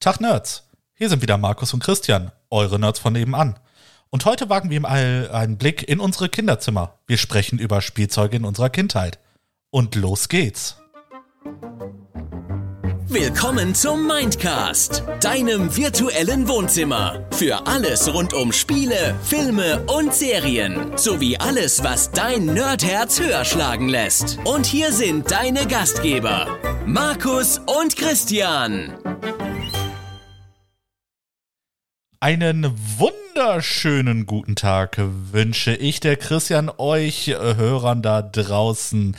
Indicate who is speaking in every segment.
Speaker 1: Tag Nerds, hier sind wieder Markus und Christian, eure Nerds von nebenan. Und heute wagen wir mal einen Blick in unsere Kinderzimmer. Wir sprechen über Spielzeuge in unserer Kindheit. Und los geht's.
Speaker 2: Willkommen zum Mindcast, deinem virtuellen Wohnzimmer. Für alles rund um Spiele, Filme und Serien. Sowie alles, was dein Nerdherz höher schlagen lässt. Und hier sind deine Gastgeber, Markus und Christian.
Speaker 1: Einen wunderschönen guten Tag wünsche ich der Christian euch äh, Hörern da draußen.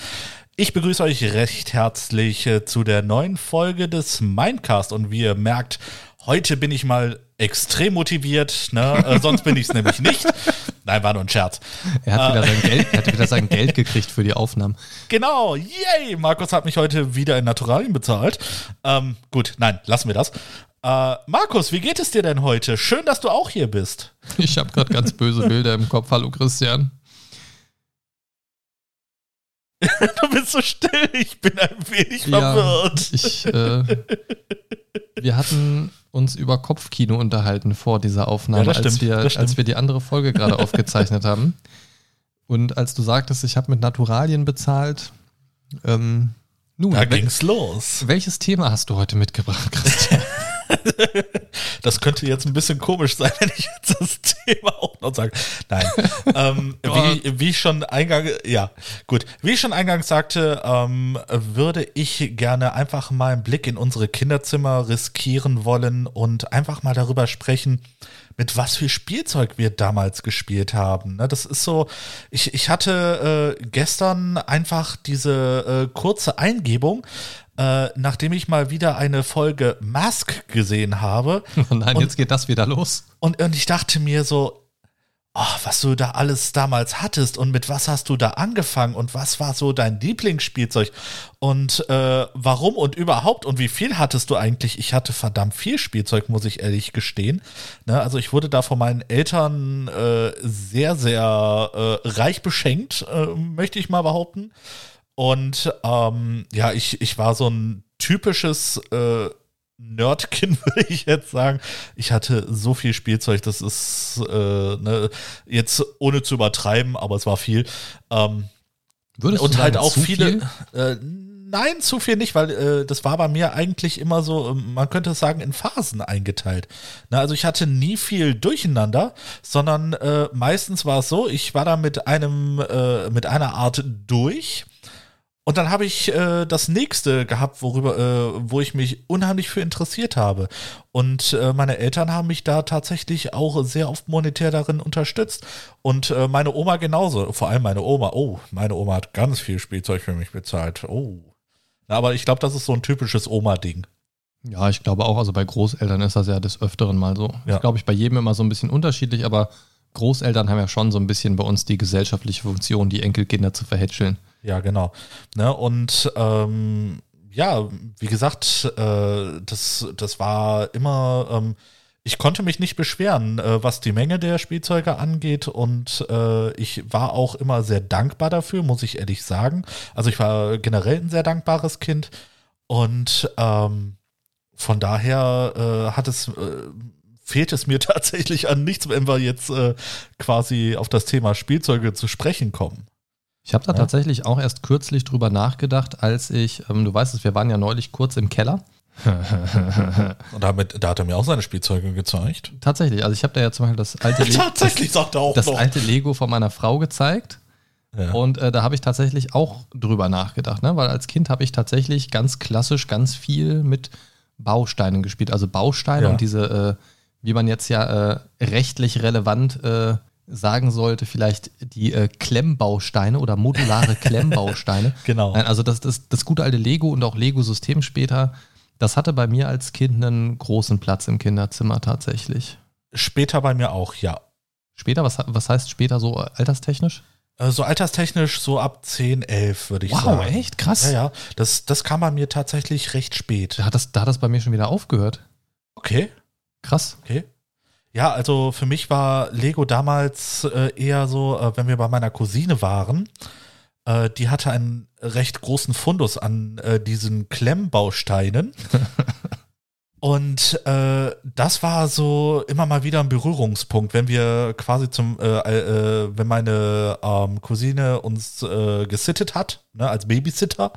Speaker 1: Ich begrüße euch recht herzlich äh, zu der neuen Folge des Mindcast und wie ihr merkt, heute bin ich mal extrem motiviert, ne? Äh, sonst bin ich es nämlich nicht. Nein, war nur ein Scherz.
Speaker 3: Er hat wieder, sein Geld, er hat wieder sein Geld gekriegt für die Aufnahmen.
Speaker 1: Genau, yay! Markus hat mich heute wieder in Naturalien bezahlt. Ähm, gut, nein, lassen wir das. Äh, Markus, wie geht es dir denn heute? Schön, dass du auch hier bist.
Speaker 3: Ich habe gerade ganz böse Bilder im Kopf. Hallo Christian.
Speaker 1: du bist so still, ich bin ein wenig ja, verwirrt.
Speaker 3: Ich, äh, wir hatten uns über Kopfkino unterhalten vor dieser Aufnahme, ja, als, wir, als wir die andere Folge gerade aufgezeichnet haben. Und als du sagtest, ich habe mit Naturalien bezahlt, ähm,
Speaker 1: nun, da ging's los.
Speaker 3: Welches Thema hast du heute mitgebracht, Christian?
Speaker 1: das könnte jetzt ein bisschen komisch sein, wenn ich jetzt das Thema auch noch sage. Nein. ähm, wie, wie ich schon eingangs, ja, gut. Wie ich schon eingangs sagte, ähm, würde ich gerne einfach mal einen Blick in unsere Kinderzimmer riskieren wollen und einfach mal darüber sprechen, mit was für Spielzeug wir damals gespielt haben. Ne, das ist so, ich, ich hatte äh, gestern einfach diese äh, kurze Eingebung, äh, nachdem ich mal wieder eine Folge Mask gesehen habe.
Speaker 3: Oh nein, und, jetzt geht das wieder los.
Speaker 1: Und, und ich dachte mir so, oh, was du da alles damals hattest und mit was hast du da angefangen und was war so dein Lieblingsspielzeug und äh, warum und überhaupt und wie viel hattest du eigentlich? Ich hatte verdammt viel Spielzeug, muss ich ehrlich gestehen. Ne, also ich wurde da von meinen Eltern äh, sehr, sehr äh, reich beschenkt, äh, möchte ich mal behaupten. Und ähm, ja, ich, ich war so ein typisches äh, Nerdkind, würde ich jetzt sagen. Ich hatte so viel Spielzeug, das ist äh, ne, jetzt ohne zu übertreiben, aber es war viel. Ähm,
Speaker 3: Würdest und halt auch viele.
Speaker 1: Viel? Äh, nein, zu viel nicht, weil äh, das war bei mir eigentlich immer so, ähm, man könnte sagen, in Phasen eingeteilt. Na, also ich hatte nie viel durcheinander, sondern äh, meistens war es so, ich war da mit einem, äh, mit einer Art durch und dann habe ich äh, das nächste gehabt, worüber, äh, wo ich mich unheimlich für interessiert habe. Und äh, meine Eltern haben mich da tatsächlich auch sehr oft monetär darin unterstützt. Und äh, meine Oma genauso. Vor allem meine Oma. Oh, meine Oma hat ganz viel Spielzeug für mich bezahlt. Oh. Aber ich glaube, das ist so ein typisches Oma-Ding.
Speaker 3: Ja, ich glaube auch, also bei Großeltern ist das ja des Öfteren mal so. Ja. Ich glaube, ich bei jedem immer so ein bisschen unterschiedlich, aber Großeltern haben ja schon so ein bisschen bei uns die gesellschaftliche Funktion, die Enkelkinder zu verhätscheln.
Speaker 1: Ja, genau. Ne, und ähm, ja, wie gesagt, äh, das, das war immer, ähm, ich konnte mich nicht beschweren, äh, was die Menge der Spielzeuge angeht und äh, ich war auch immer sehr dankbar dafür, muss ich ehrlich sagen. Also ich war generell ein sehr dankbares Kind und ähm, von daher äh, hat es äh, fehlt es mir tatsächlich an nichts, wenn wir jetzt äh, quasi auf das Thema Spielzeuge zu sprechen kommen.
Speaker 3: Ich habe da ja. tatsächlich auch erst kürzlich drüber nachgedacht, als ich, ähm, du weißt es, wir waren ja neulich kurz im Keller.
Speaker 1: Und damit, da hat er mir auch seine Spielzeuge gezeigt.
Speaker 3: Tatsächlich, also ich habe da ja zum Beispiel das alte,
Speaker 1: Le tatsächlich, sagt er auch
Speaker 3: das noch. alte Lego von meiner Frau gezeigt. Ja. Und äh, da habe ich tatsächlich auch drüber nachgedacht, ne? weil als Kind habe ich tatsächlich ganz klassisch ganz viel mit Bausteinen gespielt. Also Bausteine ja. und diese, äh, wie man jetzt ja äh, rechtlich relevant äh, sagen sollte, vielleicht die äh, Klemmbausteine oder modulare Klemmbausteine.
Speaker 1: genau.
Speaker 3: Nein, also das, das, das gute alte Lego und auch Lego-System später, das hatte bei mir als Kind einen großen Platz im Kinderzimmer tatsächlich.
Speaker 1: Später bei mir auch, ja.
Speaker 3: Später, was, was heißt später so alterstechnisch?
Speaker 1: Äh, so alterstechnisch so ab 10, 11 würde ich wow, sagen. Wow,
Speaker 3: echt? Krass.
Speaker 1: Ja, ja. Das, das kam bei mir tatsächlich recht spät.
Speaker 3: Da hat, das, da hat das bei mir schon wieder aufgehört.
Speaker 1: Okay.
Speaker 3: Krass.
Speaker 1: Okay. Ja, also für mich war Lego damals äh, eher so, äh, wenn wir bei meiner Cousine waren, äh, die hatte einen recht großen Fundus an äh, diesen Klemmbausteinen. Und äh, das war so immer mal wieder ein Berührungspunkt, wenn wir quasi zum, äh, wenn meine ähm, Cousine uns gesittet hat, ne, als Babysitter,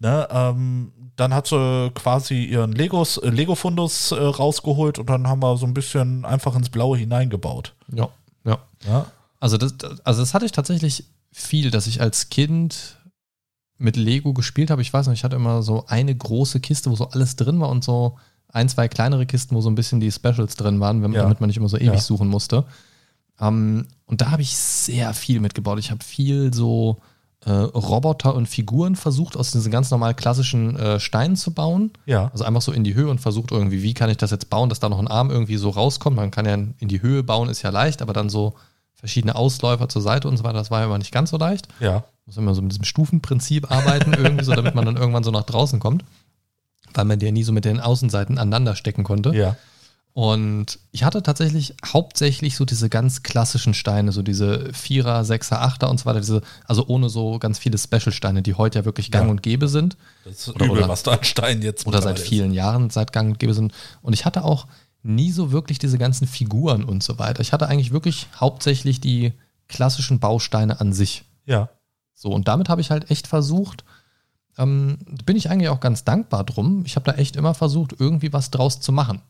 Speaker 1: ne, ähm, dann hat sie quasi ihren Legos, äh, Lego-Fundus äh, rausgeholt und dann haben wir so ein bisschen einfach ins Blaue hineingebaut.
Speaker 3: Ja, ja.
Speaker 1: Ja,
Speaker 3: Also das, also das hatte ich tatsächlich viel, dass ich als Kind mit Lego gespielt habe. Ich weiß noch, ich hatte immer so eine große Kiste, wo so alles drin war und so ein, zwei kleinere Kisten, wo so ein bisschen die Specials drin waren, wenn,
Speaker 1: Ja.
Speaker 3: damit man nicht immer so ewig
Speaker 1: Ja.
Speaker 3: suchen musste. Ähm, und da habe ich sehr viel mitgebaut. Ich habe viel so äh, Roboter und Figuren versucht, aus diesen ganz normal klassischen äh, Steinen zu bauen.
Speaker 1: ja,
Speaker 3: Also einfach so in die Höhe und versucht irgendwie, wie kann ich das jetzt bauen, dass da noch ein Arm irgendwie so rauskommt. Man kann ja in die Höhe bauen, ist ja leicht, aber dann so verschiedene Ausläufer zur Seite und so weiter, das war ja immer nicht ganz so leicht.
Speaker 1: ja,
Speaker 3: Muss immer so mit diesem Stufenprinzip arbeiten, irgendwie so, damit man dann irgendwann so nach draußen kommt. Weil man die ja nie so mit den Außenseiten aneinander stecken konnte.
Speaker 1: ja,
Speaker 3: Und ich hatte tatsächlich hauptsächlich so diese ganz klassischen Steine, so diese Vierer, Sechser, Achter und so weiter, diese, also ohne so ganz viele Special-Steine, die heute ja wirklich gang
Speaker 1: Ja.
Speaker 3: und gäbe sind.
Speaker 1: das ist
Speaker 3: Oder-
Speaker 1: übel,
Speaker 3: oder-
Speaker 1: was da an Stein jetzt
Speaker 3: Oder seit
Speaker 1: mittlerweile
Speaker 3: vielen Jahren, seit gang und gäbe sind. Und ich hatte auch nie so wirklich diese ganzen Figuren und so weiter. Ich hatte eigentlich wirklich hauptsächlich die klassischen Bausteine an sich.
Speaker 1: Ist. Ja,
Speaker 3: So, und damit habe ich halt echt versucht, ähm, bin ich eigentlich auch ganz dankbar drum. Ich habe da echt immer versucht, irgendwie was draus zu machen.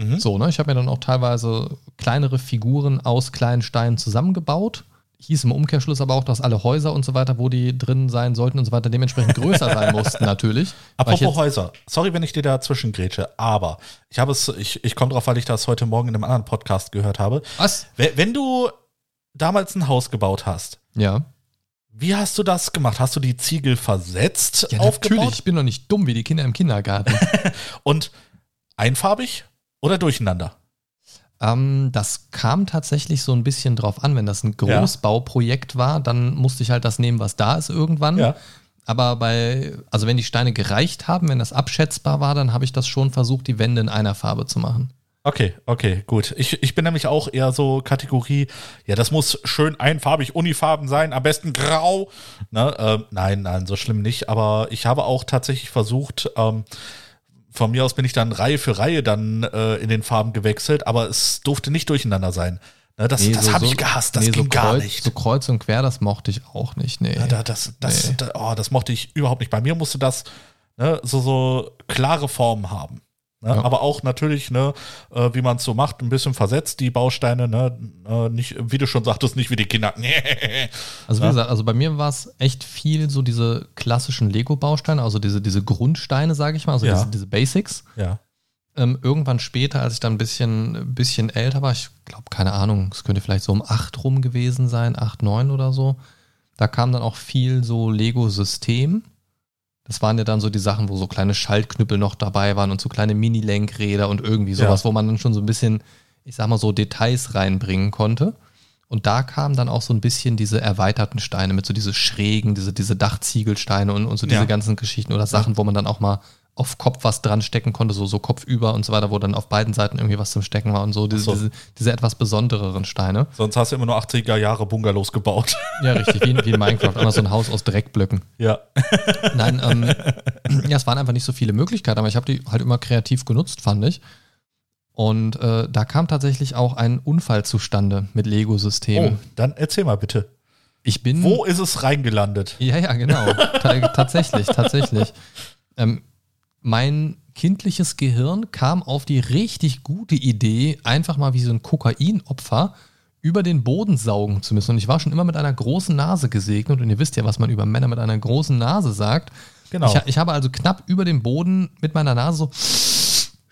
Speaker 1: Mhm.
Speaker 3: So, ne? Ich habe mir dann auch teilweise kleinere Figuren aus kleinen Steinen zusammengebaut. Hieß im Umkehrschluss aber auch, dass alle Häuser und so weiter, wo die drin sein sollten und so weiter, dementsprechend größer sein mussten, natürlich.
Speaker 1: Apropos Häuser, sorry, wenn ich dir dazwischen grätsche, aber ich habe es, ich, ich komme drauf, weil ich das heute Morgen in einem anderen Podcast gehört habe.
Speaker 3: Was?
Speaker 1: Wenn, wenn du damals ein Haus gebaut hast,
Speaker 3: Ja.
Speaker 1: wie hast du das gemacht? Hast du die Ziegel versetzt,
Speaker 3: Ja,
Speaker 1: aufgebaut
Speaker 3: natürlich. Ich bin doch nicht dumm wie die Kinder im Kindergarten.
Speaker 1: und einfarbig oder durcheinander?
Speaker 3: ähm, das kam tatsächlich so ein bisschen drauf an. Wenn das ein Großbauprojekt war, dann musste ich halt das nehmen, was da ist irgendwann.
Speaker 1: Ja.
Speaker 3: Aber bei, also wenn die Steine gereicht haben, wenn das abschätzbar war, dann habe ich das schon versucht, die Wände in einer Farbe zu machen.
Speaker 1: Okay, okay, gut. Ich, ich bin nämlich auch eher so Kategorie, ja, das muss schön einfarbig, unifarben sein, am besten grau. Ne? Ähm, nein, nein, so schlimm nicht. Aber ich habe auch tatsächlich versucht, ähm, von mir aus bin ich dann Reihe für Reihe dann äh, in den Farben gewechselt, aber es durfte nicht durcheinander sein. Ne? Das,
Speaker 3: Nee,
Speaker 1: das
Speaker 3: so-
Speaker 1: habe ich gehasst, das
Speaker 3: nee,
Speaker 1: ging
Speaker 3: so
Speaker 1: gar
Speaker 3: kreuz,
Speaker 1: nicht.
Speaker 3: So kreuz und quer, das mochte ich auch nicht. Nee.
Speaker 1: Ja, da, das, das,
Speaker 3: Nee.
Speaker 1: da, oh, das mochte ich überhaupt nicht. Bei mir musste das ne, so, so klare Formen haben. Ne?
Speaker 3: Ja.
Speaker 1: Aber auch natürlich, ne, äh, wie man es so macht, ein bisschen versetzt, die Bausteine, ne, äh, nicht, wie du schon sagtest, nicht wie die Kinder.
Speaker 3: Also wie
Speaker 1: Ja.
Speaker 3: gesagt, also bei mir war es echt viel so diese klassischen Lego-Bausteine, also diese, diese Grundsteine, sage ich mal, also
Speaker 1: Ja.
Speaker 3: diese, diese Basics.
Speaker 1: ja.
Speaker 3: Ähm, irgendwann später, als ich dann ein bisschen, ein bisschen älter war, ich glaube, keine Ahnung, es könnte vielleicht so um 8 rum gewesen sein, 8, 9 oder so, da kam dann auch viel so Lego-System. Das waren ja dann so die Sachen, wo so kleine Schaltknüppel noch dabei waren und so kleine Mini-Lenkräder und irgendwie sowas,
Speaker 1: Ja.
Speaker 3: wo man dann schon so ein bisschen, ich sag mal so, Details reinbringen konnte. Und da kamen dann auch so ein bisschen diese erweiterten Steine mit so diese schrägen, diese, diese Dachziegelsteine und, und so diese
Speaker 1: Ja.
Speaker 3: ganzen Geschichten oder Sachen, wo man dann auch mal auf Kopf was dran stecken konnte, so, so kopfüber und so weiter, wo dann auf beiden Seiten irgendwie was zum Stecken war und so, diese,
Speaker 1: so.
Speaker 3: diese, diese etwas besondereren Steine.
Speaker 1: Sonst hast du immer nur 80er Jahre Bungalows gebaut.
Speaker 3: Ja, richtig, wie in, wie in Minecraft, immer so ein Haus aus Dreckblöcken.
Speaker 1: ja.
Speaker 3: Nein, ähm, ja, es waren einfach nicht so viele Möglichkeiten, aber ich habe die halt immer kreativ genutzt, fand ich. Und äh, da kam tatsächlich auch ein Unfall zustande mit
Speaker 1: Oh,
Speaker 3: Lego-Systemen.
Speaker 1: dann erzähl mal bitte.
Speaker 3: Ich bin.
Speaker 1: Wo ist es reingelandet?
Speaker 3: Ja, ja, genau. Ta tatsächlich, tatsächlich. Ähm, mein kindliches Gehirn kam auf die richtig gute Idee, einfach mal wie so ein Kokainopfer über den Boden saugen zu müssen. Und ich war schon immer mit einer großen Nase gesegnet. Und ihr wisst ja, was man über Männer mit einer großen Nase sagt.
Speaker 1: Genau.
Speaker 3: Ich, ich habe also knapp über dem Boden mit meiner Nase so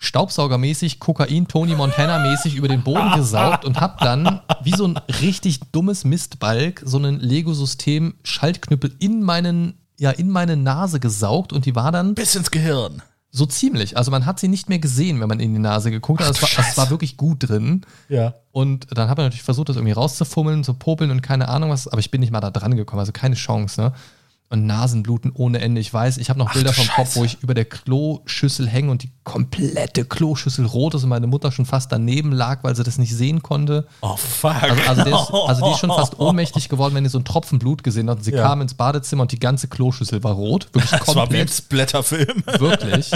Speaker 3: Staubsaugermäßig, Kokain, Tony Montana-mäßig über den Boden gesaugt und habe dann wie so ein richtig dummes Mistbalg so ein Lego-System Schaltknüppel in meinen ja in meine Nase gesaugt und die war dann
Speaker 1: Bis ins Gehirn.
Speaker 3: so ziemlich. Also man hat sie nicht mehr gesehen, wenn man in die Nase geguckt hat.
Speaker 1: Ach
Speaker 3: Es war, es war wirklich gut drin.
Speaker 1: Ja.
Speaker 3: Und dann hat man natürlich versucht, das irgendwie rauszufummeln, zu popeln und keine Ahnung was, aber ich bin nicht mal da dran gekommen, also keine Chance, ne? Und Nasenbluten ohne Ende. Ich weiß, ich habe noch Bilder vom Kopf, wo ich über der Kloschüssel hänge und die komplette Kloschüssel rot ist und meine Mutter schon fast daneben lag, weil sie das nicht sehen konnte.
Speaker 1: Oh, fuck.
Speaker 3: Also, also, ist, also die ist schon fast ohnmächtig geworden, wenn die so einen Tropfen Blut gesehen hat. Und sie
Speaker 1: Ja.
Speaker 3: kam ins Badezimmer und die ganze Kloschüssel war rot. Wirklich
Speaker 1: Das war wie
Speaker 3: komplett.
Speaker 1: Splatterfilm.
Speaker 3: Wirklich.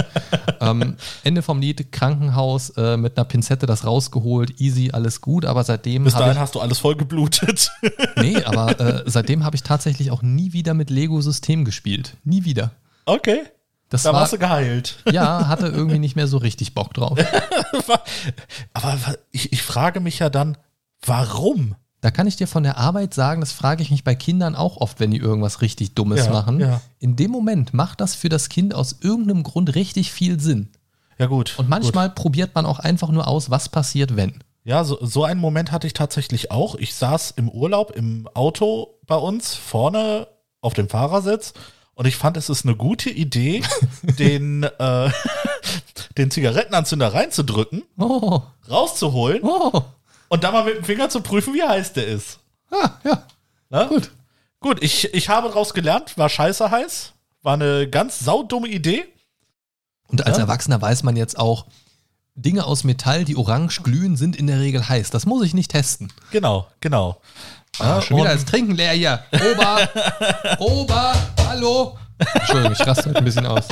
Speaker 3: ähm, Ende vom Lied, Krankenhaus, äh, mit einer Pinzette das rausgeholt, easy, alles gut, aber seitdem
Speaker 1: Bis dahin
Speaker 3: ich,
Speaker 1: hast du alles voll geblutet.
Speaker 3: nee, aber äh, seitdem habe ich tatsächlich auch nie wieder mit Lego-System gespielt. Nie wieder.
Speaker 1: Okay.
Speaker 3: Das
Speaker 1: Da
Speaker 3: war,
Speaker 1: warst du geheilt.
Speaker 3: ja, hatte irgendwie nicht mehr so richtig Bock drauf.
Speaker 1: Aber ich, ich frage mich ja dann, warum?
Speaker 3: Da kann ich dir von der Arbeit sagen, das frage ich mich bei Kindern auch oft, wenn die irgendwas richtig Dummes
Speaker 1: Ja,
Speaker 3: machen.
Speaker 1: ja.
Speaker 3: In dem Moment macht das für das Kind aus irgendeinem Grund richtig viel Sinn.
Speaker 1: Ja, gut.
Speaker 3: Und manchmal probiert man auch einfach nur aus, was passiert, wenn.
Speaker 1: Ja, so, so einen Moment hatte ich tatsächlich auch. Ich saß im Urlaub im Auto bei uns vorne auf dem Fahrersitz und ich fand, es ist eine gute Idee, den, äh, den Zigarettenanzünder reinzudrücken,
Speaker 3: Oh,
Speaker 1: rauszuholen
Speaker 3: oh,
Speaker 1: und dann mal mit dem Finger zu prüfen, wie heiß der ist.
Speaker 3: ah, ja,
Speaker 1: Ne?
Speaker 3: gut.
Speaker 1: Gut, ich, ich habe daraus gelernt, war scheiße heiß. War eine ganz saudumme Idee.
Speaker 3: Und als
Speaker 1: Ja.
Speaker 3: Erwachsener weiß man jetzt auch, Dinge aus Metall, die orange glühen, sind in der Regel heiß. Das muss ich nicht testen.
Speaker 1: Genau, genau.
Speaker 3: Ah, schon wieder das Trinken leer hier. Ober, Ober, hallo. Entschuldigung, ich raste heute ein bisschen aus.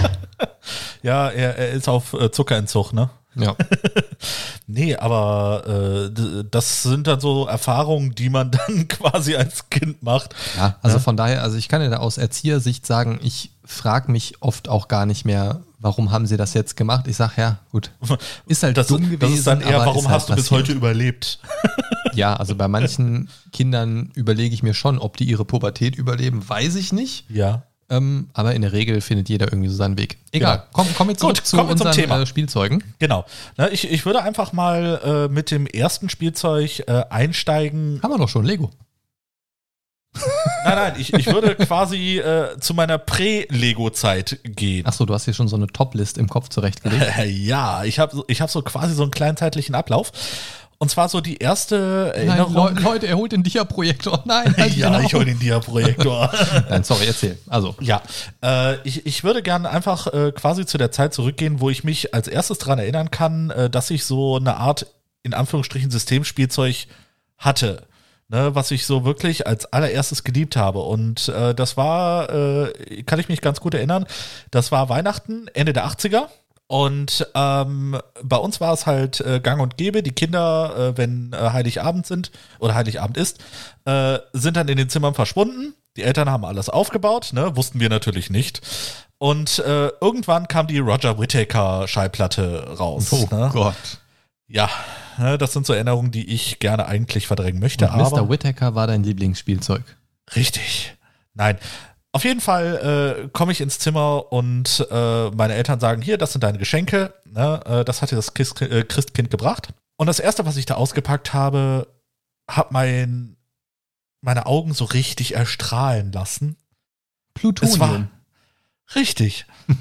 Speaker 1: Ja, er, er ist auf äh, Zuckerentzug, ne?
Speaker 3: Ja.
Speaker 1: Nee, aber äh, das sind dann so Erfahrungen, die man dann quasi als Kind macht.
Speaker 3: Ja, also von daher, also ich kann ja da aus Erziehersicht sagen, ich frage mich oft auch gar nicht mehr, warum haben sie das jetzt gemacht? Ich sage, ja, gut. Ist halt
Speaker 1: Das,
Speaker 3: dumm
Speaker 1: das
Speaker 3: gewesen.
Speaker 1: ist dann eher, warum
Speaker 3: halt
Speaker 1: hast du bis heute überlebt?
Speaker 3: Ja, also bei manchen Kindern überlege ich mir schon, ob die ihre Pubertät überleben, weiß ich nicht.
Speaker 1: Ja.
Speaker 3: Ähm, aber in der Regel findet jeder irgendwie so seinen Weg. Egal,
Speaker 1: Genau.
Speaker 3: komm, kommen wir zurück
Speaker 1: Gut,
Speaker 3: zu
Speaker 1: kommen wir zum
Speaker 3: unseren
Speaker 1: Thema.
Speaker 3: Äh, Spielzeugen.
Speaker 1: Genau. Ne, ich, ich würde einfach mal äh, mit dem ersten Spielzeug äh, einsteigen.
Speaker 3: Haben wir doch schon, Lego.
Speaker 1: Nein, nein, ich, ich würde quasi äh, zu meiner Prä-Lego-Zeit gehen.
Speaker 3: Achso, du hast hier schon so eine Top-List im Kopf zurechtgelegt.
Speaker 1: Ja, ich habe so, ich hab so quasi so einen kleinen zeitlichen Ablauf. Und zwar so die erste
Speaker 3: Nein,
Speaker 1: Erinnerung.
Speaker 3: Le Leute, er holt den Dia-Projektor. Nein, halt
Speaker 1: ja,
Speaker 3: genau.
Speaker 1: ich hole den Dia-Projektor.
Speaker 3: Nein, sorry, erzähl. Also,
Speaker 1: Ja, äh, ich, ich würde gerne einfach äh, quasi zu der Zeit zurückgehen, wo ich mich als erstes daran erinnern kann, äh, dass ich so eine Art, in Anführungsstrichen, Systemspielzeug hatte. Ne, was ich so wirklich als allererstes geliebt habe. Und äh, das war, äh, kann ich mich ganz gut erinnern, das war Weihnachten, Ende der 80er. Und ähm, bei uns war es halt äh, gang und gäbe. Die Kinder, äh, wenn äh, Heiligabend sind oder Heiligabend ist, äh, sind dann in den Zimmern verschwunden. Die Eltern haben alles aufgebaut, ne? wussten wir natürlich nicht. Und äh, irgendwann kam die Roger Whittaker Schallplatte raus.
Speaker 3: oh
Speaker 1: ne?
Speaker 3: Gott.
Speaker 1: Ja, ne, das sind so Erinnerungen, die ich gerne eigentlich verdrängen möchte.
Speaker 3: Und
Speaker 1: aber
Speaker 3: Mr. Whittaker war dein Lieblingsspielzeug.
Speaker 1: Richtig. Nein. Auf jeden Fall äh, komme ich ins Zimmer und äh, meine Eltern sagen, hier, das sind deine Geschenke. Ne? Äh, das hat dir das Christ, äh, Christkind gebracht. Und das Erste, was ich da ausgepackt habe, hat mein, meine Augen so richtig erstrahlen lassen.
Speaker 3: Plutonium.
Speaker 1: Es war richtig.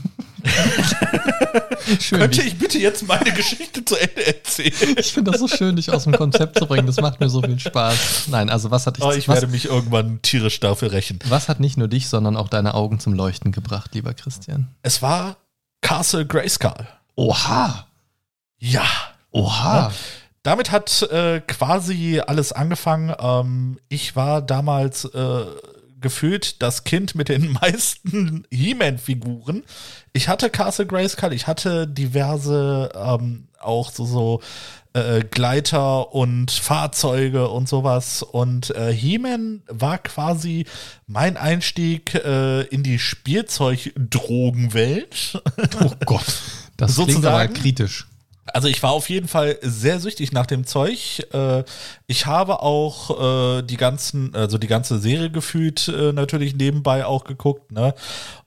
Speaker 3: schön.
Speaker 1: Könnte ich bitte jetzt meine Geschichte zu Ende erzählen?
Speaker 3: Ich finde das so schön, dich aus dem Konzept zu bringen. Das macht mir so viel Spaß. Nein, also was hat dich,
Speaker 1: Oh, ich
Speaker 3: was,
Speaker 1: werde mich irgendwann tierisch dafür rächen.
Speaker 3: was hat nicht nur dich, sondern auch deine Augen zum Leuchten gebracht, lieber Christian?
Speaker 1: Es war Castle Grayskull.
Speaker 3: Oha!
Speaker 1: Ja.
Speaker 3: Oha!
Speaker 1: Damit hat äh, quasi alles angefangen. Ähm, ich war damals äh, gefühlt das Kind mit den meisten He-Man-Figuren. Ich hatte Castle Grayskull, ich hatte diverse ähm, auch so, so äh, Gleiter und Fahrzeuge und sowas. Und äh, He-Man war quasi mein Einstieg äh, in die Spielzeugdrogenwelt.
Speaker 3: Oh Gott. Das
Speaker 1: Sozusagen.
Speaker 3: kritisch.
Speaker 1: Also ich war auf jeden Fall sehr süchtig nach dem Zeug. Äh, Ich habe auch äh, die ganzen, also die ganze Serie gefühlt äh, natürlich nebenbei auch geguckt. Ne?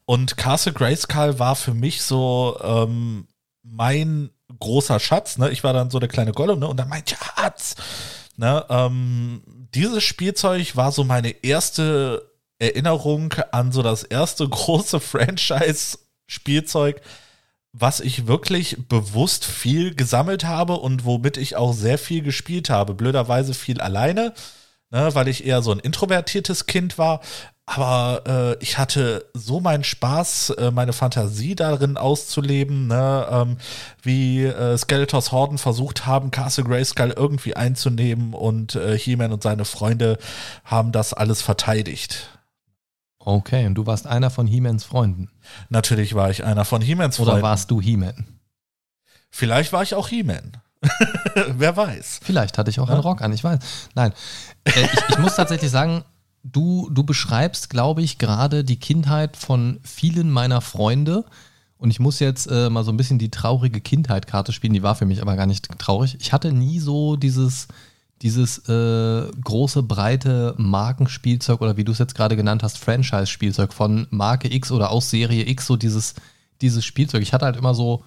Speaker 1: Und Castle Grayskull war für mich so ähm, mein großer Schatz. Ne? Ich war dann so der kleine Gollum ne? und dann mein Schatz. Ne? Ähm, dieses Spielzeug war so meine erste Erinnerung an so das erste große Franchise-Spielzeug, was ich wirklich bewusst viel gesammelt habe und womit ich auch sehr viel gespielt habe. Blöderweise viel alleine, ne, weil ich eher so ein introvertiertes Kind war. aber äh, ich hatte so meinen Spaß, äh, meine Fantasie darin auszuleben, ne? ähm, wie äh, Skeletors Horden versucht haben, Castle Grayskull irgendwie einzunehmen und äh, He-Man und seine Freunde haben das alles verteidigt.
Speaker 3: Okay, und du warst einer von He-Mans Freunden.
Speaker 1: Natürlich war ich einer von He-Mans Freunden.
Speaker 3: Oder warst du He-Man?
Speaker 1: Vielleicht war ich auch He-Man. Wer weiß.
Speaker 3: Vielleicht hatte ich auch ja? einen Rock an, ich weiß. Nein, äh, ich, ich muss tatsächlich sagen, du, du beschreibst, glaube ich, gerade die Kindheit von vielen meiner Freunde. Und ich muss jetzt äh, mal so ein bisschen die traurige Kindheit-Karte spielen. Die war für mich aber gar nicht traurig. Ich hatte nie so dieses, dieses äh, große, breite Markenspielzeug oder wie du es jetzt gerade genannt hast, Franchise-Spielzeug von Marke X oder aus Serie X, so dieses, dieses Spielzeug. Ich hatte halt immer so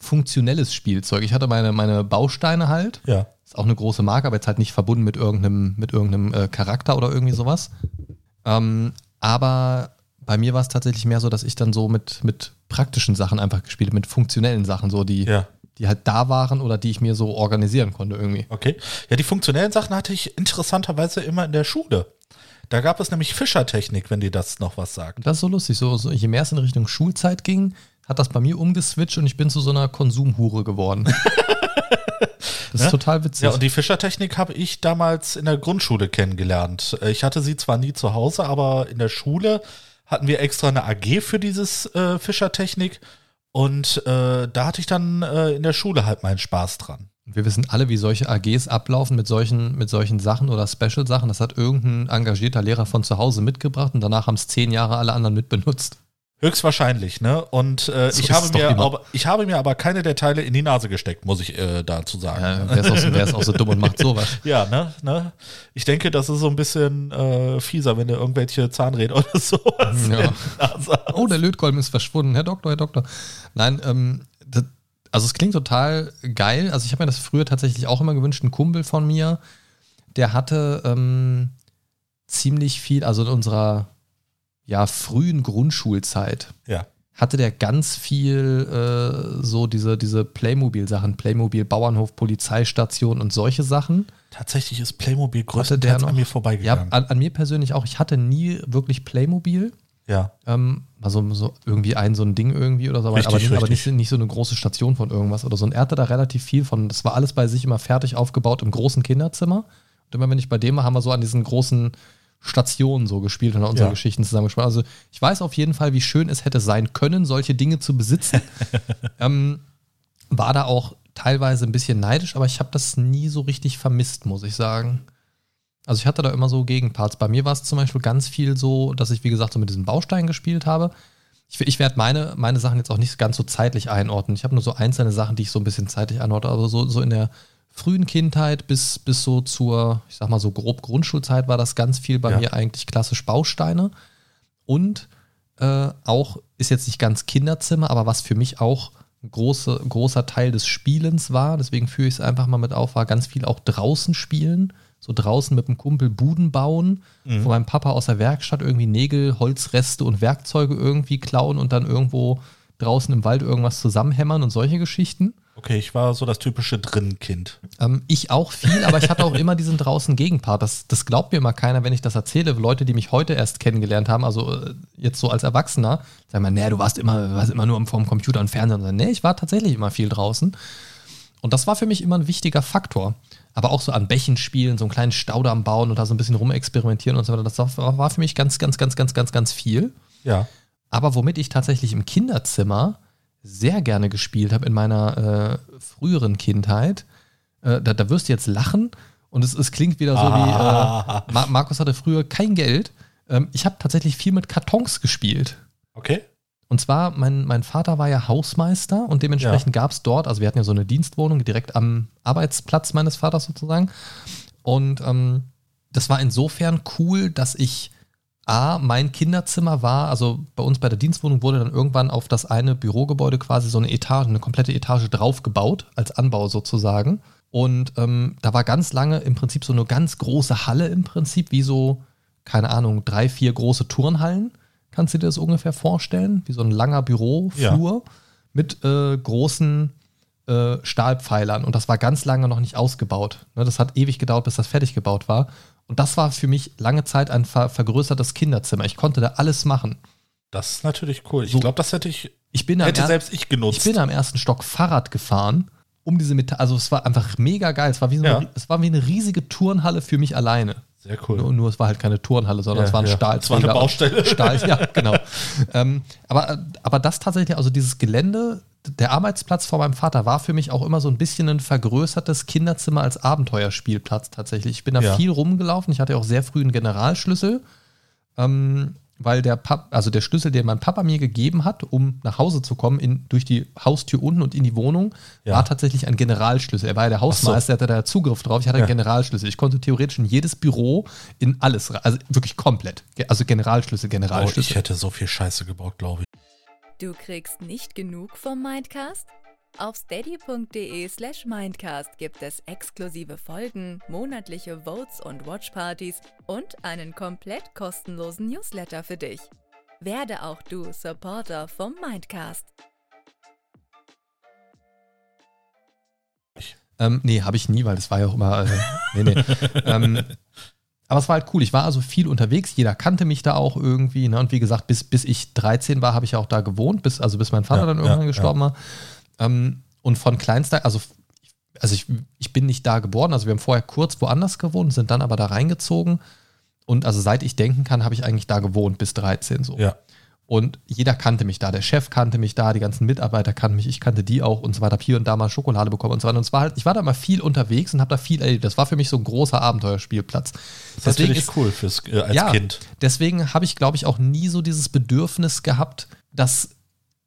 Speaker 3: funktionelles Spielzeug. Ich hatte meine, meine Bausteine halt.
Speaker 1: Ja.
Speaker 3: Ist auch eine große Marke, aber jetzt halt nicht verbunden mit irgendeinem, mit irgendeinem äh, Charakter oder irgendwie sowas. Ähm, aber bei mir war es tatsächlich mehr so, dass ich dann so mit, mit praktischen Sachen einfach gespielt habe, mit funktionellen Sachen, so die, ja. Die halt da waren oder die ich mir so organisieren konnte irgendwie.
Speaker 1: Okay. Ja, die funktionellen Sachen hatte ich interessanterweise immer in der Schule. Da gab es nämlich Fischertechnik, wenn dir das noch was sagt.
Speaker 3: Das ist so lustig. So, so je mehr es in Richtung Schulzeit ging, hat das bei mir umgeswitcht und ich bin zu so einer Konsumhure geworden. Das ist ja? total witzig.
Speaker 1: Ja, und die Fischertechnik habe ich damals in der Grundschule kennengelernt. Äh, ich hatte sie zwar nie zu Hause, aber in der Schule hatten wir extra eine AG für dieses äh, Fischertechnik. Und äh, da hatte ich dann äh, in der Schule halt meinen Spaß dran.
Speaker 3: Wir wissen alle, wie solche AGs ablaufen mit solchen, mit solchen Sachen oder Special-Sachen. Das hat irgendein engagierter Lehrer von zu Hause mitgebracht und danach haben es zehn Jahre alle anderen mitbenutzt.
Speaker 1: Höchstwahrscheinlich, ne? Und äh, so ich, habe mir aber, ich habe mir aber keine der Teile in die Nase gesteckt, muss ich äh, dazu sagen. Ja,
Speaker 3: wer, ist auch so, wer ist auch so dumm und macht sowas?
Speaker 1: ja, ne? ne? Ich denke, das ist so ein bisschen äh, fieser, wenn du irgendwelche Zahnräder oder sowas ja.
Speaker 3: Oh, der Lötkolben ist verschwunden. Herr Doktor, Herr Doktor. Nein, ähm, das, also es klingt total geil. Also ich habe mir das früher tatsächlich auch immer gewünscht. Ein Kumpel von mir, der hatte ähm, ziemlich viel, also in unserer ja, frühen Grundschulzeit
Speaker 1: ja.
Speaker 3: hatte der ganz viel äh, so diese, diese Playmobil-Sachen, Playmobil Bauernhof, Polizeistation und solche Sachen.
Speaker 1: Tatsächlich ist Playmobil größtenteils an mir vorbeigegangen.
Speaker 3: Ja, an, an, mir persönlich auch. Ich hatte nie wirklich Playmobil.
Speaker 1: Ja.
Speaker 3: Ähm, also so irgendwie ein so ein Ding irgendwie oder so, richtig, aber, nicht, aber nicht, nicht, so eine große Station von irgendwas oder so. Und er hatte da relativ viel von. Das war alles bei sich immer fertig aufgebaut im großen Kinderzimmer. Und immer wenn ich bei dem war, haben wir so an diesen großen Stationen so gespielt und unsere ja. Geschichten zusammengespielt. Also ich weiß auf jeden Fall, wie schön es hätte sein können, solche Dinge zu besitzen. ähm, war da auch teilweise ein bisschen neidisch, aber ich habe das nie so richtig vermisst, muss ich sagen. Also ich hatte da immer so Gegenparts. Bei mir war es zum Beispiel ganz viel so, dass ich, wie gesagt, so mit diesen Bausteinen gespielt habe. Ich, ich werde meine, meine Sachen jetzt auch nicht ganz so zeitlich einordnen. Ich habe nur so einzelne Sachen, die ich so ein bisschen zeitlich einordne. Aber so, so in der frühen Kindheit bis, bis so zur, ich sag mal so grob Grundschulzeit war das ganz viel bei ja. mir eigentlich klassisch Bausteine. Und äh, auch, ist jetzt nicht ganz Kinderzimmer, aber was für mich auch ein große, großer Teil des Spielens war, deswegen führe ich es einfach mal mit auf, war ganz viel auch draußen spielen. So draußen mit dem Kumpel Buden bauen, mhm. von meinem Papa aus der Werkstatt irgendwie Nägel, Holzreste und Werkzeuge irgendwie klauen und dann irgendwo draußen im Wald irgendwas zusammenhämmern und solche Geschichten.
Speaker 1: Okay, ich war so das typische Drinnenkind.
Speaker 3: Ähm, ich auch viel, aber ich hatte auch immer diesen draußen Gegenpart. Das, das glaubt mir immer keiner, wenn ich das erzähle. Leute, die mich heute erst kennengelernt haben, also äh, jetzt so als Erwachsener, sagen mal, nee, du warst immer, warst immer nur vorm Computer und Fernsehen. Und nee, ich war tatsächlich immer viel draußen. Und das war für mich immer ein wichtiger Faktor. Aber auch so an Bächen spielen, so einen kleinen Staudamm bauen und da so ein bisschen rumexperimentieren und so weiter. Das war für mich ganz, ganz, ganz, ganz, ganz, ganz viel.
Speaker 1: Ja.
Speaker 3: Aber womit ich tatsächlich im Kinderzimmer sehr gerne gespielt habe in meiner äh, früheren Kindheit. Äh, da, da, wirst du jetzt lachen und es, es klingt wieder so ah. wie, äh, Mar Markus hatte früher kein Geld. Ähm, ich habe tatsächlich viel mit Kartons gespielt.
Speaker 1: Okay.
Speaker 3: Und zwar, mein, mein Vater war ja Hausmeister und dementsprechend ja. gab es dort, also wir hatten ja so eine Dienstwohnung direkt am Arbeitsplatz meines Vaters sozusagen. Und ähm, das war insofern cool, dass ich A, mein Kinderzimmer war, also bei uns bei der Dienstwohnung wurde dann irgendwann auf das eine Bürogebäude quasi so eine Etage, eine komplette Etage draufgebaut, als Anbau sozusagen. Und ähm, da war ganz lange im Prinzip so eine ganz große Halle im Prinzip, wie so, keine Ahnung, drei, vier große Turnhallen. Kannst du dir das ungefähr vorstellen? Wie so ein langer Büroflur ja. mit äh, großen äh, Stahlpfeilern und das war ganz lange noch nicht ausgebaut. Ne, das hat ewig gedauert, bis das fertig gebaut war. Und das war für mich lange Zeit ein ver vergrößertes Kinderzimmer. Ich konnte da alles machen.
Speaker 1: Das ist natürlich cool. Ich
Speaker 3: So.
Speaker 1: glaube, das hätte ich,
Speaker 3: Ich bin
Speaker 1: hätte selbst ich genutzt.
Speaker 3: ich bin am ersten Stock Fahrrad gefahren, um diese Metall, also es war einfach mega geil. Es war wie, so eine,
Speaker 1: Ja.
Speaker 3: es war wie eine riesige Turnhalle für mich alleine.
Speaker 1: Sehr cool.
Speaker 3: Nur, nur es war halt keine Turnhalle, sondern
Speaker 1: Ja,
Speaker 3: es war ein
Speaker 1: ja.
Speaker 3: Stahl.
Speaker 1: Es war eine Baustelle.
Speaker 3: Stahl, ja, genau. ähm, aber, aber das tatsächlich, also dieses Gelände, der Arbeitsplatz vor meinem Vater war für mich auch immer so ein bisschen ein vergrößertes Kinderzimmer als Abenteuerspielplatz tatsächlich. Ich bin da
Speaker 1: Ja.
Speaker 3: viel rumgelaufen. Ich hatte auch sehr früh einen Generalschlüssel. Ähm, weil der Pap also der Schlüssel, den mein Papa mir gegeben hat, um nach Hause zu kommen, in, durch die Haustür unten und in die Wohnung,
Speaker 1: Ja.
Speaker 3: war tatsächlich ein Generalschlüssel. Er war ja der Hausmeister, der hatte da Zugriff drauf. Ich hatte
Speaker 1: Ja.
Speaker 3: einen Generalschlüssel. Ich konnte theoretisch in jedes Büro, in alles, rein. also wirklich komplett. Also Generalschlüssel,
Speaker 1: Oh, ich
Speaker 3: Generalschlüssel.
Speaker 1: hätte so viel Scheiße gebaut, glaube ich.
Speaker 4: Du kriegst nicht genug vom Mindcast? Auf steady.de slash Mindcast gibt es exklusive Folgen, monatliche Votes und Watchpartys und einen komplett kostenlosen Newsletter für dich. Werde auch du Supporter vom Mindcast.
Speaker 3: Ähm, nee, habe ich nie, weil das war ja auch immer. Äh, nee, nee. ähm, aber es war halt cool. Ich war also viel unterwegs. Jeder kannte mich da auch irgendwie. Ne? Und wie gesagt, bis, bis ich 13 war, habe ich ja auch da gewohnt. Bis, also bis mein Vater
Speaker 1: Ja,
Speaker 3: dann irgendwann
Speaker 1: ja,
Speaker 3: gestorben war. Ähm, und von kleinster, also, also ich, ich bin nicht da geboren. Also wir haben vorher kurz woanders gewohnt, sind dann aber da reingezogen. Und also seit ich denken kann, habe ich eigentlich da gewohnt bis 13 so.
Speaker 1: Ja.
Speaker 3: Und jeder kannte mich da. Der Chef kannte mich da, die ganzen Mitarbeiter kannten mich, ich kannte die auch und so weiter. Hier und da mal Schokolade bekommen und so weiter. Und es war halt, ich war da mal viel unterwegs und habe da viel erlebt. Das war für mich so ein großer Abenteuerspielplatz.
Speaker 1: Das ist natürlich cool fürs, äh, als
Speaker 3: ja,
Speaker 1: Kind.
Speaker 3: Deswegen habe ich, glaube ich, auch nie so dieses Bedürfnis gehabt, das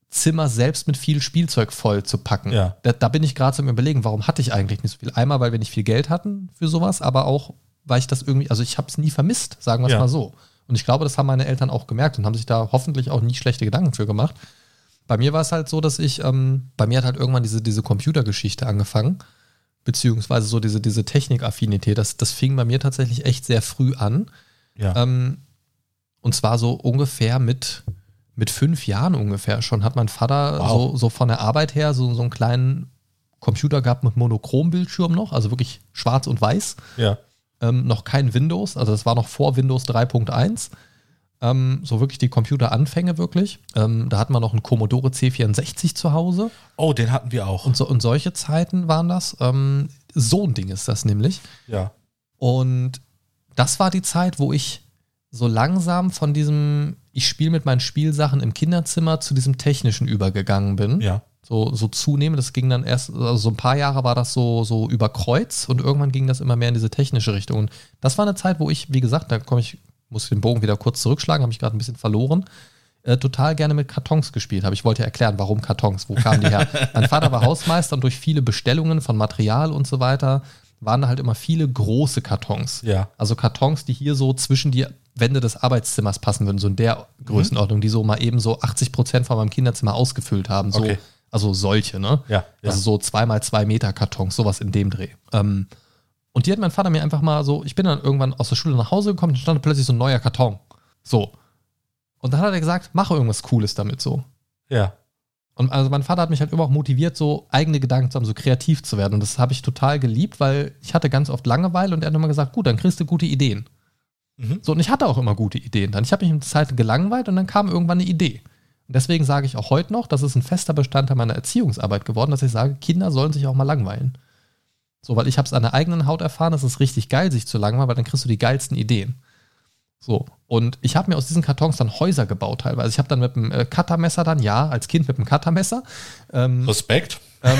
Speaker 3: Zimmer selbst mit viel Spielzeug voll zu packen.
Speaker 1: Ja.
Speaker 3: Da, da bin ich gerade zum Überlegen, warum hatte ich eigentlich nicht so viel? Einmal, weil wir nicht viel Geld hatten für sowas, aber auch, weil ich das irgendwie, also ich habe es nie vermisst, sagen wir es
Speaker 1: Ja.
Speaker 3: mal so. Und ich glaube, das haben meine Eltern auch gemerkt und haben sich da hoffentlich auch nie schlechte Gedanken für gemacht. Bei mir war es halt so, dass ich, ähm, bei mir hat halt irgendwann diese, diese Computergeschichte angefangen, beziehungsweise so diese, diese Technikaffinität. Das, das fing bei mir tatsächlich echt sehr früh an.
Speaker 1: Ja.
Speaker 3: Ähm, und zwar so ungefähr mit, mit fünf Jahren ungefähr schon hat mein Vater
Speaker 1: Wow.
Speaker 3: so, so von der Arbeit her so, so einen kleinen Computer gehabt mit Monochrombildschirm noch, also wirklich schwarz und weiß.
Speaker 1: ja.
Speaker 3: Ähm, noch kein Windows, also das war noch vor Windows 3.1. Ähm, so wirklich die Computeranfänge wirklich. Ähm, da hatten wir noch einen Commodore C64 zu Hause.
Speaker 1: Oh, den hatten wir auch.
Speaker 3: Und, so, und solche Zeiten waren das. Ähm, so ein Ding ist das nämlich.
Speaker 1: ja.
Speaker 3: Und das war die Zeit, wo ich so langsam von diesem, ich spiele mit meinen Spielsachen im Kinderzimmer zu diesem technischen übergegangen bin.
Speaker 1: Ja.
Speaker 3: So, so zunehmend. Das ging dann erst, also so ein paar Jahre war das so, so über Kreuz und irgendwann ging das immer mehr in diese technische Richtung. Und das war eine Zeit, wo ich, wie gesagt, da komme ich, muss ich den Bogen wieder kurz zurückschlagen, habe ich gerade ein bisschen verloren. Äh, total gerne mit Kartons gespielt habe. Ich wollte erklären, warum Kartons, wo kamen die her? mein Vater war Hausmeister und durch viele Bestellungen von Material und so weiter waren da halt immer viele große Kartons.
Speaker 1: Ja.
Speaker 3: Also Kartons, die hier so zwischen die Wände des Arbeitszimmers passen würden, so in der Größenordnung, die so mal eben so 80 Prozent von meinem Kinderzimmer ausgefüllt haben. So,
Speaker 1: Okay.
Speaker 3: Also solche, ne?
Speaker 1: Ja, ja.
Speaker 3: Also so zweimal zwei Meter Kartons, sowas in dem Dreh. Ähm, und die hat mein Vater mir einfach mal so, ich bin dann irgendwann aus der Schule nach Hause gekommen, da stand plötzlich so ein neuer Karton. So. Und dann hat er gesagt, mache irgendwas Cooles damit so.
Speaker 1: Ja.
Speaker 3: Und also mein Vater hat mich halt immer auch motiviert, so eigene Gedanken zu haben, so kreativ zu werden. Und das habe ich total geliebt, weil ich hatte ganz oft Langeweile und er hat immer gesagt, gut, dann kriegst du gute Ideen.
Speaker 1: Mhm.
Speaker 3: So, und ich hatte auch immer gute Ideen. Dann, ich habe mich der Zeit gelangweilt und dann kam irgendwann eine Idee. Und deswegen sage ich auch heute noch, das ist ein fester Bestandteil meiner Erziehungsarbeit geworden, dass ich sage, Kinder sollen sich auch mal langweilen. So, weil ich habe es an der eigenen Haut erfahren, es ist richtig geil, sich zu langweilen, weil dann kriegst du die geilsten Ideen. So, und ich habe mir aus diesen Kartons dann Häuser gebaut teilweise. Ich habe dann mit dem äh, Cuttermesser dann, ja, als Kind mit dem Cuttermesser, ähm,
Speaker 1: Respekt.
Speaker 3: ähm,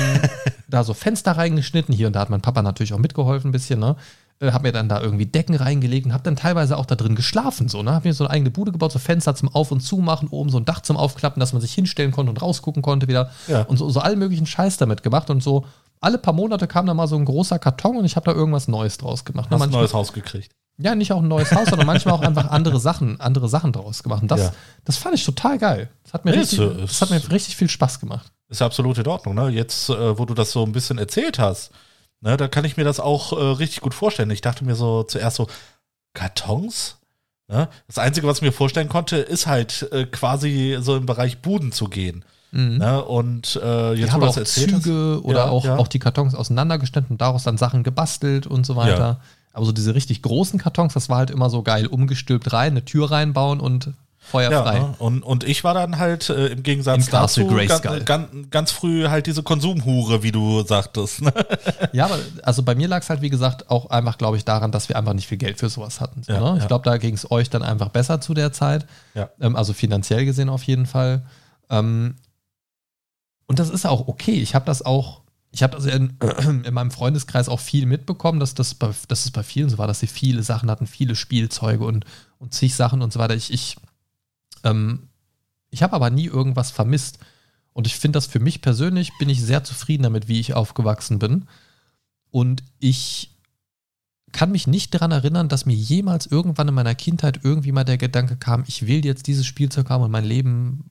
Speaker 3: da so Fenster reingeschnitten. Hier und da hat mein Papa natürlich auch mitgeholfen ein bisschen, ne? Äh, hab mir dann da irgendwie Decken reingelegt und hab dann teilweise auch da drin geschlafen, so, ne? Hab mir so eine eigene Bude gebaut, so Fenster zum Auf- und Zumachen, oben so ein Dach zum Aufklappen, dass man sich hinstellen konnte und rausgucken konnte wieder.
Speaker 1: Ja.
Speaker 3: Und so, so allen möglichen Scheiß damit gemacht und so. Alle paar Monate kam da mal so ein großer Karton und ich habe da irgendwas Neues draus gemacht. Ne?
Speaker 1: Hast ein
Speaker 3: Manchmal-
Speaker 1: neues Haus gekriegt.
Speaker 3: ja, nicht auch ein neues Haus, sondern manchmal auch einfach andere Sachen, andere Sachen draus gemacht. Und das,
Speaker 1: Ja.
Speaker 3: das fand ich total geil. Das hat mir,
Speaker 1: Nee,
Speaker 3: richtig, das hat mir richtig viel Spaß gemacht.
Speaker 1: Ist ja absolut in Ordnung, ne? Jetzt, äh, wo du das so ein bisschen erzählt hast, ne, da kann ich mir das auch äh, richtig gut vorstellen. Ich dachte mir so zuerst so, Kartons? Ne? Das Einzige, was ich mir vorstellen konnte, ist halt äh, quasi so im Bereich Buden zu gehen. Mhm. Ne? Und äh, jetzt
Speaker 3: haben auch Züge hast, oder ja, auch, ja. auch die Kartons auseinandergeschnitten und daraus dann Sachen gebastelt und so weiter. Ja. Aber so diese richtig großen Kartons, das war halt immer so geil. Umgestülpt rein, eine Tür reinbauen und feuerfrei. Ja,
Speaker 1: und, und ich war dann halt äh, im Gegensatz Im dazu ganz, ganz, ganz, früh halt diese Konsumhure, wie du sagtest. Ne?
Speaker 3: ja, aber also bei mir lag es halt, wie gesagt, auch einfach, glaube ich, daran, dass wir einfach nicht viel Geld für sowas hatten. So, ja, ne? Ich glaube, da ging es euch dann einfach besser zu der Zeit. Ja. Ähm, also finanziell gesehen auf jeden Fall. Ähm, und das ist auch okay. Ich habe das auch ich habe das in, in, meinem Freundeskreis auch viel mitbekommen, dass das, bei, dass es bei vielen so war, dass sie viele Sachen hatten, viele Spielzeuge und, und zig Sachen und so weiter. Ich, ich ähm, ich habe aber nie irgendwas vermisst. Und ich finde das für mich persönlich, bin ich sehr zufrieden damit, wie ich aufgewachsen bin. Und ich kann mich nicht daran erinnern, dass mir jemals irgendwann in meiner Kindheit irgendwie mal der Gedanke kam, ich will jetzt dieses Spielzeug haben und mein Leben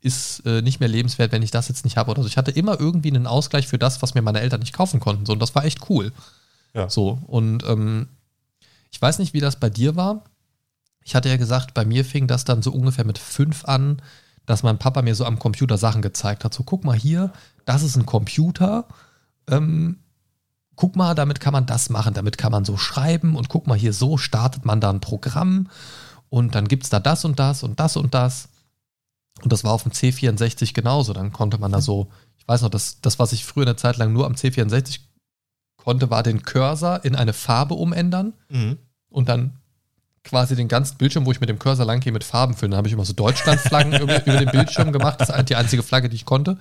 Speaker 3: ist äh, nicht mehr lebenswert, wenn ich das jetzt nicht habe oder so. Ich hatte immer irgendwie einen Ausgleich für das, was mir meine Eltern nicht kaufen konnten. So, und das war echt cool. Ja. So, und ähm, ich weiß nicht, wie das bei dir war. Ich hatte ja gesagt, bei mir fing das dann so ungefähr mit fünf an, dass mein Papa mir so am Computer Sachen gezeigt hat. So, guck mal hier, das ist ein Computer. Ähm, guck mal, damit kann man das machen, damit kann man so schreiben und guck mal hier, so startet man da ein Programm und dann gibt es da das und das und das und das. Und das war auf dem C64 genauso. Dann konnte man da so, ich weiß noch, das, das was ich früher eine Zeit lang nur am C64 konnte, war den Cursor in eine Farbe umändern mhm. und dann quasi den ganzen Bildschirm, wo ich mit dem Cursor lang gehe, mit Farben füllen. Da habe ich immer so Deutschlandflaggen über, über, den Bildschirm gemacht. Das ist die einzige Flagge, die ich konnte.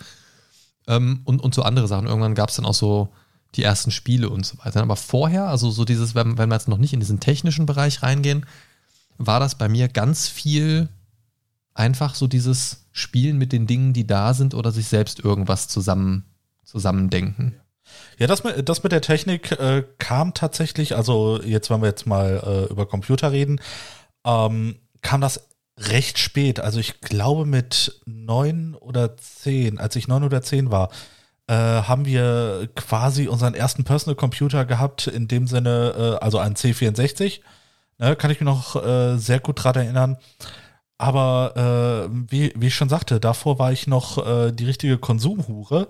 Speaker 3: Ähm, und, und so andere Sachen. Irgendwann gab es dann auch so die ersten Spiele und so weiter. Aber vorher, also so dieses, wenn, wenn wir jetzt noch nicht in diesen technischen Bereich reingehen, war das bei mir ganz viel einfach so dieses Spielen mit den Dingen, die da sind oder sich selbst irgendwas zusammen, zusammendenken.
Speaker 1: Ja, das mit, das mit der Technik äh, kam tatsächlich, also jetzt, wenn wir jetzt mal äh, über Computer reden, ähm, kam das recht spät. Also ich glaube mit neun oder zehn, als ich neun oder zehn war, äh, haben wir quasi unseren ersten Personal Computer gehabt, in dem Sinne, äh, also einen C64. Ne, kann ich mich noch äh, sehr gut dran erinnern. Aber äh, wie, wie ich schon sagte, davor war ich noch äh, die richtige Konsumhure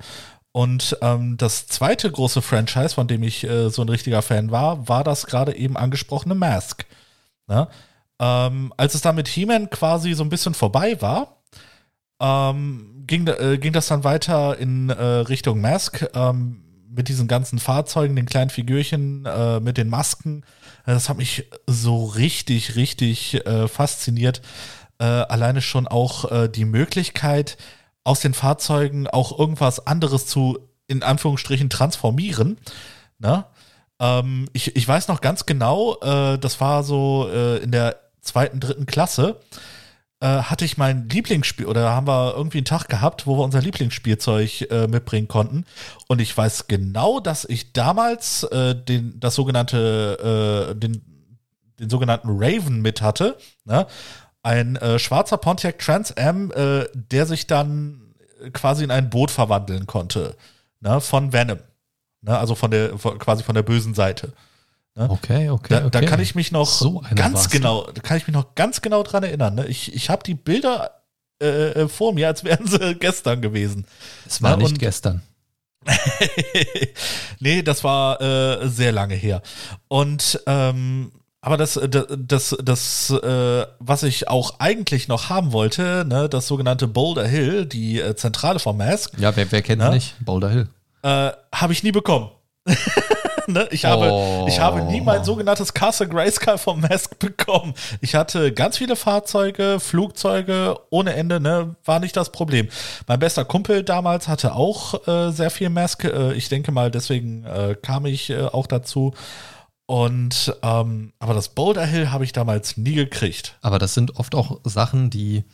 Speaker 1: und ähm, das zweite große Franchise, von dem ich äh, so ein richtiger Fan war, war das gerade eben angesprochene Mask. Ne? Ähm, als es da mit He-Man quasi so ein bisschen vorbei war, ähm, ging, äh, ging das dann weiter in äh, Richtung Mask ähm, mit diesen ganzen Fahrzeugen, den kleinen Figürchen, äh, mit den Masken. Das hat mich so richtig, richtig äh, fasziniert. Äh, alleine schon auch die Möglichkeit, aus den Fahrzeugen auch irgendwas anderes zu, in Anführungsstrichen, transformieren. Ne? Ähm, ich, ich weiß noch ganz genau, äh, das war so äh, in der zweiten, dritten Klasse, äh, hatte ich mein Lieblingsspiel oder haben wir irgendwie einen Tag gehabt, wo wir unser Lieblingsspielzeug äh, mitbringen konnten. Und ich weiß genau, dass ich damals äh, den, das sogenannte, äh, den, den sogenannten Raven mit hatte. Ne? Ein äh, schwarzer Pontiac Trans Am, äh, der sich dann quasi in ein Boot verwandeln konnte, ne, von Venom. Ne, also von der, von, quasi von der bösen Seite.
Speaker 3: Ne? Okay, okay,
Speaker 1: da,
Speaker 3: okay.
Speaker 1: Da kann ich mich noch so ganz genau, da kann ich mich noch ganz genau dran erinnern. Ne? Ich, ich habe die Bilder äh, äh vor mir, als wären sie gestern gewesen.
Speaker 3: Es war ne? nicht gestern.
Speaker 1: nee, das war äh, sehr lange her. Und ähm, aber das, äh, das, das, das äh, was ich auch eigentlich noch haben wollte, ne, das sogenannte Boulder Hill, die äh, Zentrale von Mask.
Speaker 3: Ja, wer, wer kennt es ne? nicht? Boulder Hill.
Speaker 1: Äh, habe ich nie bekommen. ne? ich, habe, oh. ich habe nie mein sogenanntes Castle Grayskull vom Mask bekommen. Ich hatte ganz viele Fahrzeuge, Flugzeuge ohne Ende, ne? war nicht das Problem. Mein bester Kumpel damals hatte auch äh, sehr viel Mask. Äh, ich denke mal, deswegen äh, kam ich äh, auch dazu. Und ähm, aber das Boulder Hill habe ich damals nie gekriegt.
Speaker 3: Aber das sind oft auch Sachen, die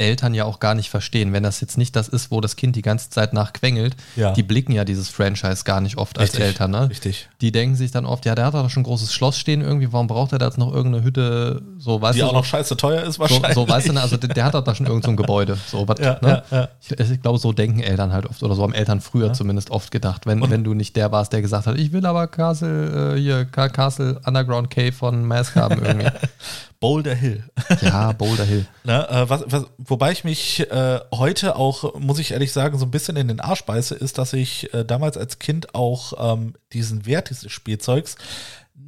Speaker 3: Eltern ja auch gar nicht verstehen. Wenn das jetzt nicht das ist, wo das Kind die ganze Zeit nachquengelt, ja. die blicken ja dieses Franchise gar nicht oft als Eltern. Ne?
Speaker 1: Richtig.
Speaker 3: Die denken sich dann oft, ja, der hat doch schon ein großes Schloss stehen irgendwie, warum braucht er da jetzt noch irgendeine Hütte, so weißt
Speaker 1: die
Speaker 3: du.
Speaker 1: Die auch
Speaker 3: so,
Speaker 1: noch scheiße teuer ist wahrscheinlich.
Speaker 3: So, so weißt du, ne? also der, der, hat doch da schon irgendein so Gebäude. So, wat, ja, ne? ja, ich, ich, glaube, so denken Eltern halt oft, oder so haben Eltern früher zumindest oft gedacht, wenn, wenn du nicht der warst, der gesagt hat, ich will aber Castle, äh, hier, Castle Underground Cave von Mask haben irgendwie.
Speaker 1: Boulder Hill.
Speaker 3: Ja, Boulder Hill.
Speaker 1: ne, äh, was, was, wobei ich mich äh, heute auch, muss ich ehrlich sagen, so ein bisschen in den Arsch beiße, ist, dass ich äh, damals als Kind auch ähm, diesen Wert dieses Spielzeugs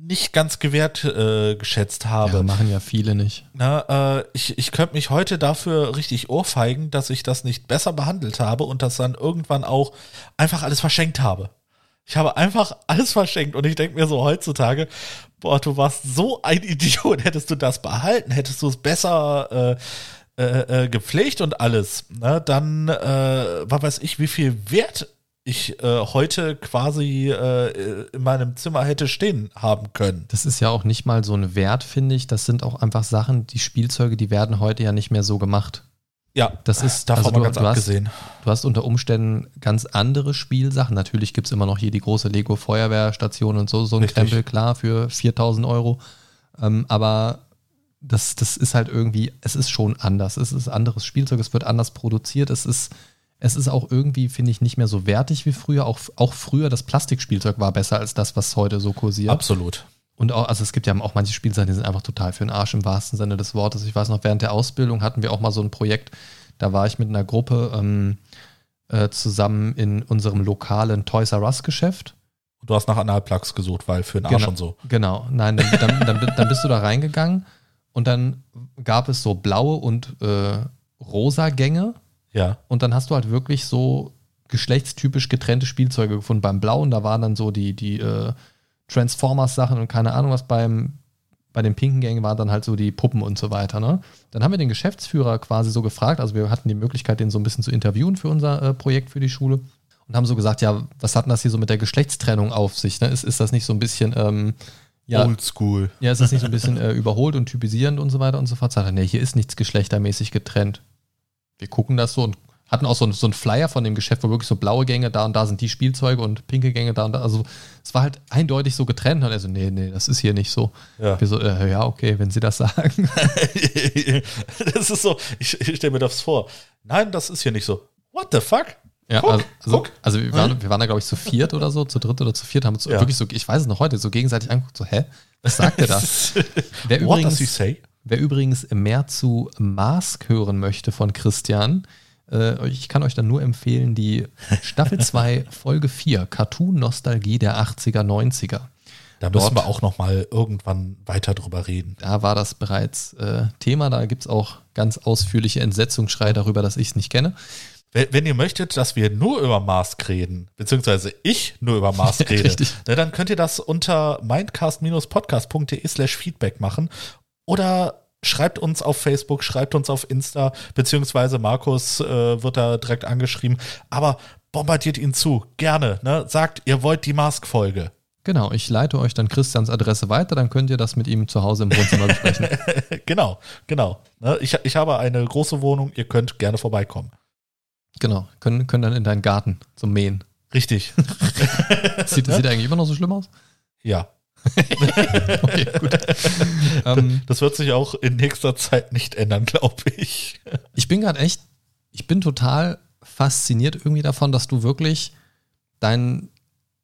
Speaker 1: nicht ganz gewährt äh, geschätzt habe.
Speaker 3: Ja, machen ja viele nicht.
Speaker 1: Na, äh, ich, ich könnte mich heute dafür richtig ohrfeigen, dass ich das nicht besser behandelt habe und das dann irgendwann auch einfach alles verschenkt habe. Ich habe einfach alles verschenkt und ich denke mir so heutzutage, boah, du warst so ein Idiot, hättest du das behalten, hättest du es besser äh, äh, äh, gepflegt und alles, ne, dann, äh, was weiß ich, wie viel Wert ich äh, heute quasi äh, in meinem Zimmer hätte stehen haben können.
Speaker 3: Das ist ja auch nicht mal so ein Wert, finde ich. Das sind auch einfach Sachen, die Spielzeuge, die werden heute ja nicht mehr so gemacht.
Speaker 1: Ja,
Speaker 3: Das ist,
Speaker 1: davon
Speaker 3: also du,
Speaker 1: ganz
Speaker 3: du, hast,
Speaker 1: abgesehen.
Speaker 3: du hast unter Umständen ganz andere Spielsachen. Natürlich gibt es immer noch hier die große Lego Feuerwehrstation und so, so ein
Speaker 1: Richtig.
Speaker 3: Krempel, klar, für 4000 Euro. Ähm, aber das, das ist halt irgendwie, es ist schon anders. Es ist anderes Spielzeug, es wird anders produziert. Es ist, es ist auch irgendwie, finde ich, nicht mehr so wertig wie früher. Auch, auch früher das Plastikspielzeug war besser als das, was heute so kursiert.
Speaker 1: Absolut.
Speaker 3: Und auch, also es gibt ja auch manche Spielsachen, die sind einfach total für den Arsch im wahrsten Sinne des Wortes. Ich weiß noch, während der Ausbildung hatten wir auch mal so ein Projekt, da war ich mit einer Gruppe ähm, äh, zusammen in unserem lokalen Toys R Us Geschäft.
Speaker 1: Du hast nach Analplugs gesucht, weil für den Arsch
Speaker 3: Genau.
Speaker 1: und so.
Speaker 3: Genau, nein, dann, dann, dann, dann bist du da reingegangen und dann gab es so blaue und äh, rosa Gänge
Speaker 1: Ja.
Speaker 3: und dann hast du halt wirklich so geschlechtstypisch getrennte Spielzeuge gefunden. Beim Blauen, da waren dann so die, die äh, Transformers-Sachen und keine Ahnung was. Beim, bei den pinken Gängen waren dann halt so die Puppen und so weiter. Ne? Dann haben wir den Geschäftsführer quasi so gefragt, also wir hatten die Möglichkeit, den so ein bisschen zu interviewen für unser äh, Projekt für die Schule und haben so gesagt, ja, was hat denn das hier so mit der Geschlechtstrennung auf sich? Ne? Ist, ist das nicht so ein bisschen, ähm, ja,
Speaker 1: Oldschool.
Speaker 3: ja, ist das nicht so ein bisschen äh, überholt und typisierend und so weiter und so fort? Sagt er, nee, hier ist nichts geschlechtermäßig getrennt. Wir gucken das so und hatten auch so, ein- so einen Flyer von dem Geschäft, wo wirklich so blaue Gänge da und da sind die Spielzeuge und pinke Gänge da und da. Also es war halt eindeutig so getrennt. Und er so, nee, nee, das ist hier nicht so.
Speaker 1: Ja.
Speaker 3: Wir so, äh, ja, okay, wenn Sie das sagen.
Speaker 1: das ist so, ich, ich stelle mir das vor. Nein, das ist hier nicht so. What the fuck?
Speaker 3: Ja,
Speaker 1: Guck,
Speaker 3: also, also,
Speaker 1: guck.
Speaker 3: also wir waren, wir waren da, glaube ich, zu viert oder so, zu dritt oder zu viert, haben uns
Speaker 1: Ja.
Speaker 3: wirklich so, ich weiß es noch heute, so gegenseitig angeguckt, so, hä? Was sagt er da? Wer
Speaker 1: What
Speaker 3: übrigens-
Speaker 1: does he say?
Speaker 3: Wer übrigens mehr zu Mask hören möchte von Christian, äh, ich kann euch dann nur empfehlen, die Staffel 2, Folge 4, Cartoon-Nostalgie der 80er, 90er.
Speaker 1: Da
Speaker 3: Dort-
Speaker 1: müssen wir auch noch mal irgendwann weiter drüber reden.
Speaker 3: Da war das bereits äh, Thema. Da gibt es auch ganz ausführliche Entsetzungsschrei darüber, dass ich es nicht kenne.
Speaker 1: Wenn, wenn ihr möchtet, dass wir nur über Mask reden, beziehungsweise ich nur über Mask rede, ne, dann könnt ihr das unter mindcast-podcast.de slash feedback machen oder schreibt uns auf Facebook, schreibt uns auf Insta, beziehungsweise Markus äh, wird da direkt angeschrieben, aber bombardiert ihn zu, gerne, ne? sagt, ihr wollt die Mask-Folge.
Speaker 3: Genau, ich leite euch dann Christians Adresse weiter, dann könnt ihr das mit ihm zu Hause im Wohnzimmer besprechen.
Speaker 1: genau, genau. Ne? Ich, ich habe eine große Wohnung, ihr könnt gerne vorbeikommen.
Speaker 3: genau, können, können dann in deinen Garten zum Mähen.
Speaker 1: Richtig.
Speaker 3: Sieht, sieht eigentlich immer noch so schlimm aus?
Speaker 1: ja.
Speaker 3: Okay, gut. ähm,
Speaker 1: Das wird sich auch in nächster Zeit nicht ändern, glaube ich.
Speaker 3: Ich bin gerade echt, ich bin total fasziniert irgendwie davon, dass du wirklich dein,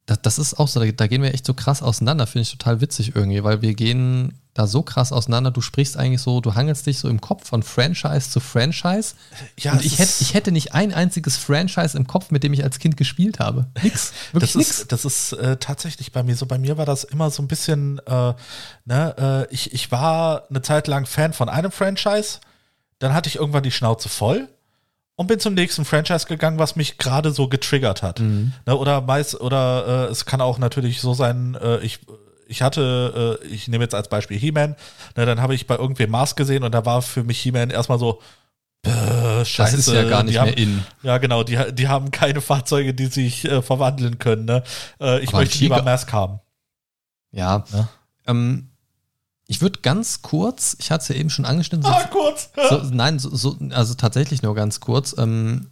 Speaker 3: das, das ist auch so, da, da gehen wir echt so krass auseinander, finde ich total witzig irgendwie, weil wir gehen da so krass auseinander, du sprichst eigentlich so, du hangelst dich so im Kopf von Franchise zu Franchise
Speaker 1: Ja,
Speaker 3: und ich hätte, ich hätte nicht ein einziges Franchise im Kopf, mit dem ich als Kind gespielt habe. Nix, wirklich
Speaker 1: Das
Speaker 3: nix.
Speaker 1: ist, das ist äh, tatsächlich bei mir so. Bei mir war das immer so ein bisschen, äh, ne, äh, ich, ich war eine Zeit lang Fan von einem Franchise, dann hatte ich irgendwann die Schnauze voll und bin zum nächsten Franchise gegangen, was mich gerade so getriggert hat.
Speaker 3: Mhm.
Speaker 1: Ne, oder meist, oder äh, es kann auch natürlich so sein, äh, ich, ich hatte, äh, ich nehme jetzt als Beispiel He-Man, ne, dann habe ich bei irgendwem Mars gesehen und da war für mich He-Man erstmal so, äh, scheiße.
Speaker 3: Das ist ja gar
Speaker 1: die
Speaker 3: nicht
Speaker 1: haben,
Speaker 3: mehr in.
Speaker 1: Ja, genau, die, die haben keine Fahrzeuge, die sich äh, verwandeln können. Ne? Äh, ich
Speaker 3: Aber
Speaker 1: möchte lieber Mask haben.
Speaker 3: Ja.
Speaker 1: Ja.
Speaker 3: Ähm, ich würde ganz kurz, ich hatte es ja eben schon angeschnitten, so
Speaker 1: Ah, kurz.
Speaker 3: So, nein, so, so, also tatsächlich nur ganz kurz. Ähm,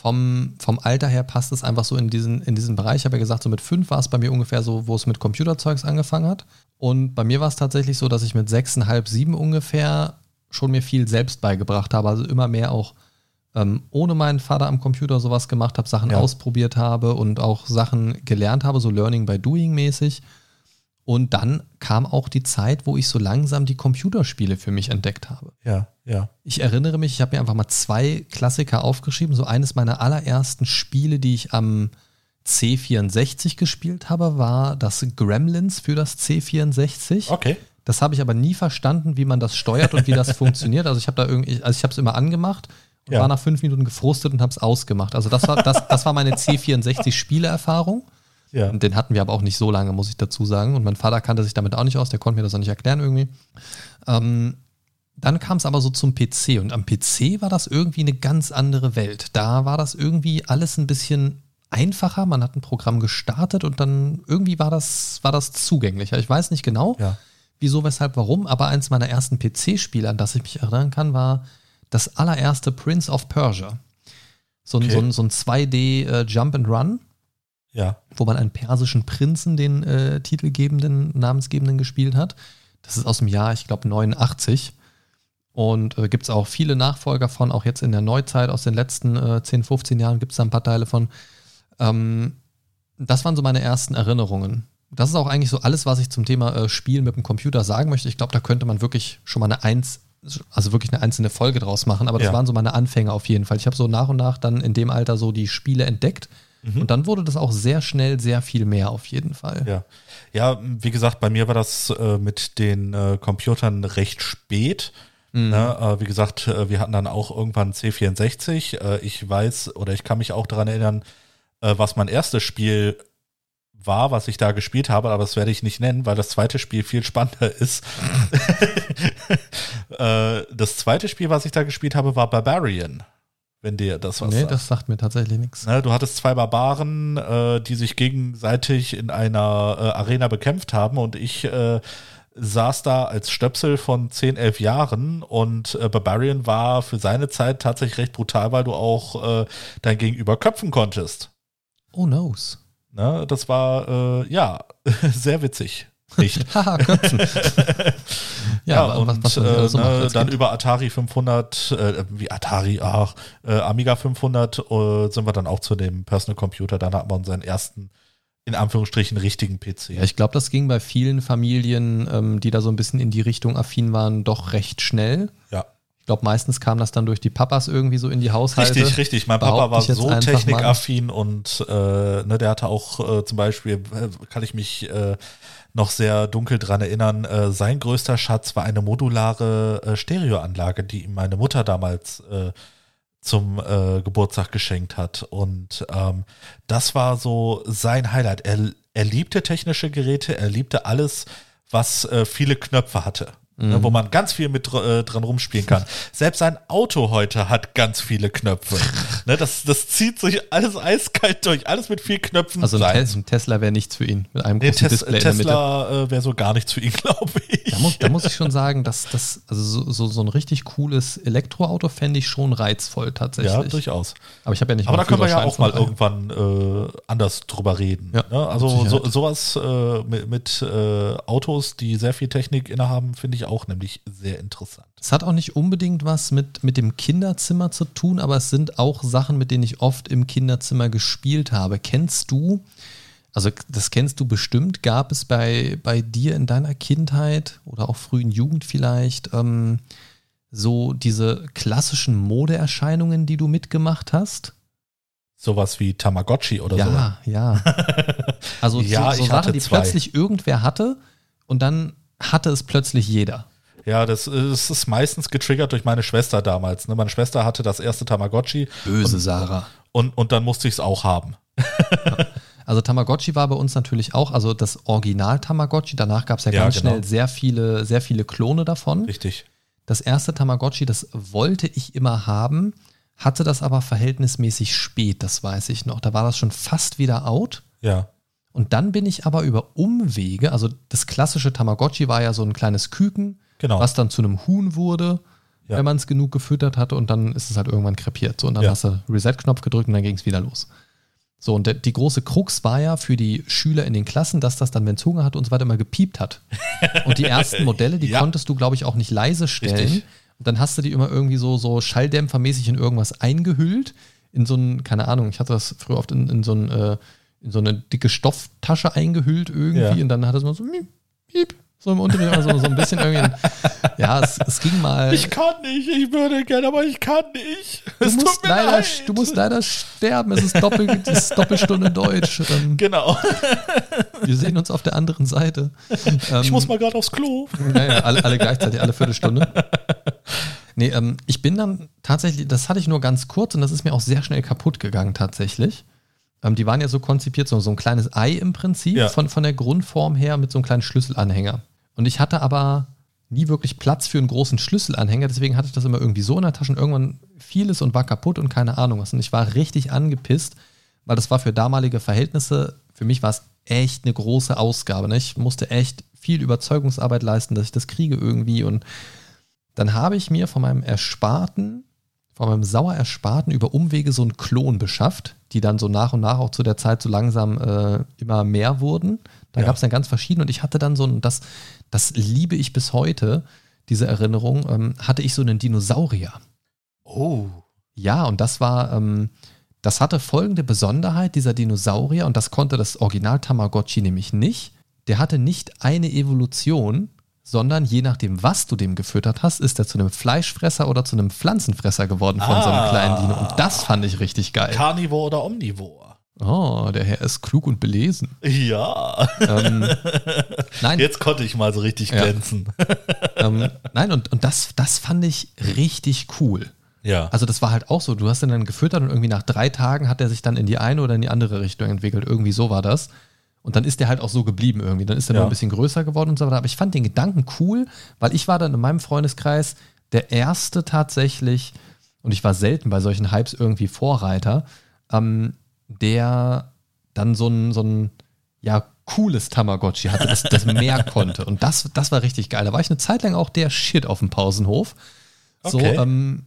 Speaker 3: vom, vom Alter her passt es einfach so in diesen, in diesen Bereich. Ich habe ja gesagt, so mit fünf war es bei mir ungefähr so, wo es mit Computerzeugs angefangen hat. Und bei mir war es tatsächlich so, dass ich mit sechseinhalb, sieben ungefähr schon mir viel selbst beigebracht habe. Also immer mehr auch ähm, ohne meinen Vater am Computer sowas gemacht habe, Sachen
Speaker 1: Ja.
Speaker 3: ausprobiert habe und auch Sachen gelernt habe, so Learning by Doing mäßig. Und dann kam auch die Zeit, wo ich so langsam die Computerspiele für mich entdeckt habe.
Speaker 1: Ja, ja.
Speaker 3: Ich erinnere mich, ich habe mir einfach mal zwei Klassiker aufgeschrieben. So eines meiner allerersten Spiele, die ich am C64 gespielt habe, war das Gremlins für das C64.
Speaker 1: Okay.
Speaker 3: Das habe ich aber nie verstanden, wie man das steuert und wie das funktioniert. Also ich habe da irgendwie, also ich habe es immer angemacht und
Speaker 1: Ja.
Speaker 3: war nach fünf Minuten gefrustet und habe es ausgemacht. Also das war, das, das war meine C64-Spieleerfahrung.
Speaker 1: Ja.
Speaker 3: Und Den hatten wir aber auch nicht so lange, muss ich dazu sagen. Und mein Vater kannte sich damit auch nicht aus, der konnte mir das auch nicht erklären irgendwie. Ähm, dann kam es aber so zum PC und am PC war das irgendwie eine ganz andere Welt. Da war das irgendwie alles ein bisschen einfacher. Man hat ein Programm gestartet und dann irgendwie war das, war das zugänglicher. Ich weiß nicht genau,
Speaker 1: Ja.
Speaker 3: wieso, weshalb, warum, aber eins meiner ersten PC-Spiele, an das ich mich erinnern kann, war das allererste Prince of Persia. So ein,
Speaker 1: Okay.
Speaker 3: so ein, so ein 2D äh, Jump and Run
Speaker 1: Ja.
Speaker 3: wo man einen persischen Prinzen, den äh, titelgebenden, namensgebenden gespielt hat. Das ist aus dem Jahr, ich glaube, 89. Und äh, gibt es auch viele Nachfolger von, auch jetzt in der Neuzeit, aus den letzten äh, 10, 15 Jahren gibt es da ein paar Teile von. Ähm, das waren so meine ersten Erinnerungen. Das ist auch eigentlich so alles, was ich zum Thema äh, Spielen mit dem Computer sagen möchte. Ich glaube, da könnte man wirklich schon mal eine eins, also wirklich eine einzelne Folge draus machen. Aber das
Speaker 1: Ja.
Speaker 3: waren so meine Anfänge auf jeden Fall. Ich habe so nach und nach dann in dem Alter so die Spiele entdeckt. Und dann wurde das auch sehr schnell sehr viel mehr auf jeden Fall.
Speaker 1: Ja. Ja, wie gesagt, bei mir war das äh, mit den äh, Computern recht spät. Ne, äh, wie gesagt, äh, wir hatten dann auch irgendwann C64. Äh, ich weiß oder ich kann mich auch daran erinnern, äh, was mein erstes Spiel war, was ich da gespielt habe, aber das werde ich nicht nennen, weil das zweite Spiel viel spannender ist. das zweite Spiel, was ich da gespielt habe, war Barbarian. Wenn dir das was
Speaker 3: nee,
Speaker 1: sagt.
Speaker 3: das sagt mir tatsächlich nichts.
Speaker 1: Ne, du hattest zwei Barbaren, äh, die sich gegenseitig in einer äh, Arena bekämpft haben und ich äh, saß da als Stöpsel von 10, 11 Jahren und äh, Barbarian war für seine Zeit tatsächlich recht brutal, weil du auch äh, dein Gegenüber köpfen konntest.
Speaker 3: Oh noes.
Speaker 1: Ne, das war, äh, ja, sehr witzig. Nicht?
Speaker 3: Haha, Köpfen.
Speaker 1: Ja,
Speaker 3: wa-
Speaker 1: und
Speaker 3: was, was man
Speaker 1: äh,
Speaker 3: so
Speaker 1: ne, dann
Speaker 3: Kind.
Speaker 1: über Atari 500, äh, wie Atari, ach, äh, Amiga 500 äh, sind wir dann auch zu dem Personal Computer. Dann hatten wir unseren ersten, in Anführungsstrichen, richtigen PC.
Speaker 3: Ja, ich glaube, das ging bei vielen Familien, ähm, die da so ein bisschen in die Richtung affin waren, doch recht schnell.
Speaker 1: Ja.
Speaker 3: Ich glaube, meistens kam das dann durch die Papas irgendwie so in die Haushalte.
Speaker 1: Richtig, richtig. Mein Papa war so technikaffin und äh, ne, der hatte auch äh, zum Beispiel, kann ich mich noch sehr dunkel dran erinnern, äh, sein größter Schatz war eine modulare äh, Stereoanlage, die ihm meine Mutter damals äh, zum äh, Geburtstag geschenkt hat. Und ähm, das war so sein Highlight. Er, er liebte technische Geräte, er liebte alles, was äh, viele Knöpfe hatte. Ne, wo man ganz viel mit äh, dran rumspielen kann. Selbst sein Auto heute hat ganz viele Knöpfe. ne, das, das zieht sich alles eiskalt durch, alles mit vielen Knöpfen.
Speaker 3: Also ein. Tes ein Tesla wäre nichts für ihn. Mit einem
Speaker 1: Nee,
Speaker 3: großen
Speaker 1: Tes
Speaker 3: Display in der Mitte.
Speaker 1: Tesla äh, wäre so gar nichts für ihn, glaube ich.
Speaker 3: Da muss, da muss ich schon sagen, dass das, also so, so, so ein richtig cooles Elektroauto fände ich schon reizvoll tatsächlich.
Speaker 1: ja, durchaus.
Speaker 3: Aber ich habe ja nicht
Speaker 1: Aber da können wir ja auch mal
Speaker 3: daher.
Speaker 1: irgendwann äh, anders drüber reden.
Speaker 3: Ja,
Speaker 1: ne? Also so, sowas äh, mit, mit äh, Autos, die sehr viel Technik innehaben, finde ich auch nämlich sehr interessant.
Speaker 3: Es hat auch nicht unbedingt was mit, mit dem Kinderzimmer zu tun, aber es sind auch Sachen, mit denen ich oft im Kinderzimmer gespielt habe. Kennst du, also das kennst du bestimmt, gab es bei, bei dir in deiner Kindheit oder auch frühen Jugend vielleicht ähm, so diese klassischen Modeerscheinungen, die du mitgemacht hast?
Speaker 1: Sowas wie Tamagotchi oder so.
Speaker 3: ja, ja. Also
Speaker 1: Ja,
Speaker 3: so, so Sachen, die plötzlich irgendwer hatte und dann hatte es plötzlich jeder.
Speaker 1: Ja, das, das ist meistens getriggert durch meine Schwester damals. Ne? Meine Schwester hatte das erste Tamagotchi
Speaker 3: Böse Sarah.
Speaker 1: und, und dann musste ich es auch haben.
Speaker 3: Also Tamagotchi war bei uns natürlich auch, also das Original Tamagotchi, danach gab es ja,
Speaker 1: Ja,
Speaker 3: ganz
Speaker 1: genau.
Speaker 3: schnell sehr viele, sehr viele Klone davon.
Speaker 1: Richtig.
Speaker 3: Das erste Tamagotchi, das wollte ich immer haben, hatte das aber verhältnismäßig spät, das weiß ich noch. Da war das schon fast wieder out.
Speaker 1: Ja.
Speaker 3: Und dann bin ich aber über Umwege, also das klassische Tamagotchi war ja so ein kleines Küken,
Speaker 1: Genau.
Speaker 3: was dann zu einem Huhn wurde,
Speaker 1: Ja.
Speaker 3: wenn man es genug gefüttert hatte und dann ist es halt irgendwann krepiert. So, und dann
Speaker 1: Ja.
Speaker 3: hast du Reset-Knopf gedrückt und dann ging es wieder los. So, und der, die große Krux war ja für die Schüler in den Klassen, dass das dann, wenn es Hunger hat und so weiter, immer gepiept hat. Und die ersten Modelle, die
Speaker 1: Ja.
Speaker 3: konntest du, glaube ich, auch nicht leise stellen.
Speaker 1: Richtig.
Speaker 3: Und dann hast du die immer irgendwie so, so schalldämpfermäßig in irgendwas eingehüllt. In so ein, keine Ahnung, ich hatte das früher oft in, in so ein, äh, in so eine dicke Stofftasche eingehüllt irgendwie
Speaker 1: Ja.
Speaker 3: und dann hat es mal so miep, piep, so im Unterricht, also so ein bisschen irgendwie. Ja, es, es ging mal.
Speaker 1: Ich kann nicht, ich würde gerne, aber ich kann nicht.
Speaker 3: Du
Speaker 1: Es
Speaker 3: musst,
Speaker 1: tut mir
Speaker 3: leider,
Speaker 1: leid.
Speaker 3: du musst leider sterben. Es ist, Doppel, es ist Doppelstunde Deutsch. Ähm,
Speaker 1: Genau.
Speaker 3: wir sehen uns auf der anderen Seite. Ähm,
Speaker 1: Ich muss mal gerade aufs Klo.
Speaker 3: Naja, alle, alle gleichzeitig, alle Viertelstunde. Nee, ähm, ich bin dann tatsächlich, das hatte ich nur ganz kurz und das ist mir auch sehr schnell kaputt gegangen tatsächlich. Ähm, die waren ja so konzipiert, so, so ein kleines Ei im Prinzip,
Speaker 1: Ja.
Speaker 3: von, von der Grundform her mit so einem kleinen Schlüsselanhänger. Und ich hatte aber nie wirklich Platz für einen großen Schlüsselanhänger, deswegen hatte ich das immer irgendwie so in der Tasche und irgendwann fiel es und war kaputt und keine Ahnung was. Und ich war richtig angepisst, weil das war für damalige Verhältnisse, für mich war es echt eine große Ausgabe. Ne? Ich musste echt viel Überzeugungsarbeit leisten, dass ich das kriege irgendwie. Und dann habe ich mir von meinem Ersparten, von meinem sauer Ersparten über Umwege so einen Klon beschafft, die dann so nach und nach auch zu der Zeit so langsam äh, immer mehr wurden. Da
Speaker 1: Ja.
Speaker 3: gab es dann ganz verschiedene und ich hatte dann so ein, das, das liebe ich bis heute, diese Erinnerung, ähm, hatte ich so einen Dinosaurier.
Speaker 1: Oh.
Speaker 3: Ja, und das war, ähm, das hatte folgende Besonderheit, dieser Dinosaurier, und das konnte das Original Tamagotchi nämlich nicht. Der hatte nicht eine Evolution, sondern je nachdem, was du dem gefüttert hast, ist er zu einem Fleischfresser oder zu einem Pflanzenfresser geworden von so einem
Speaker 1: Ah.
Speaker 3: kleinen Dino. Und das fand ich richtig geil.
Speaker 1: Carnivore oder Omnivore?
Speaker 3: Oh, der Herr ist klug und belesen.
Speaker 1: Ja.
Speaker 3: Ähm, nein,
Speaker 1: Jetzt konnte ich mal so richtig
Speaker 3: Ja.
Speaker 1: glänzen.
Speaker 3: ähm, nein, und, und das, das fand ich richtig cool.
Speaker 1: Ja.
Speaker 3: Also das war halt auch so, du hast ihn dann gefüttert und irgendwie nach drei Tagen hat er sich dann in die eine oder in die andere Richtung entwickelt. Irgendwie so war das. Und dann ist der halt auch so geblieben irgendwie. Dann ist er
Speaker 1: Ja.
Speaker 3: noch ein bisschen größer geworden und so weiter. Aber ich fand den Gedanken cool, weil ich war dann in meinem Freundeskreis der erste tatsächlich, und ich war selten bei solchen Hypes irgendwie Vorreiter, ähm, der dann so ein, so ein ja, cooles Tamagotchi hatte, das, das mehr konnte. Und das, das war richtig geil. Da war ich eine Zeit lang auch der Shit auf dem Pausenhof. So,
Speaker 1: Okay.
Speaker 3: ähm,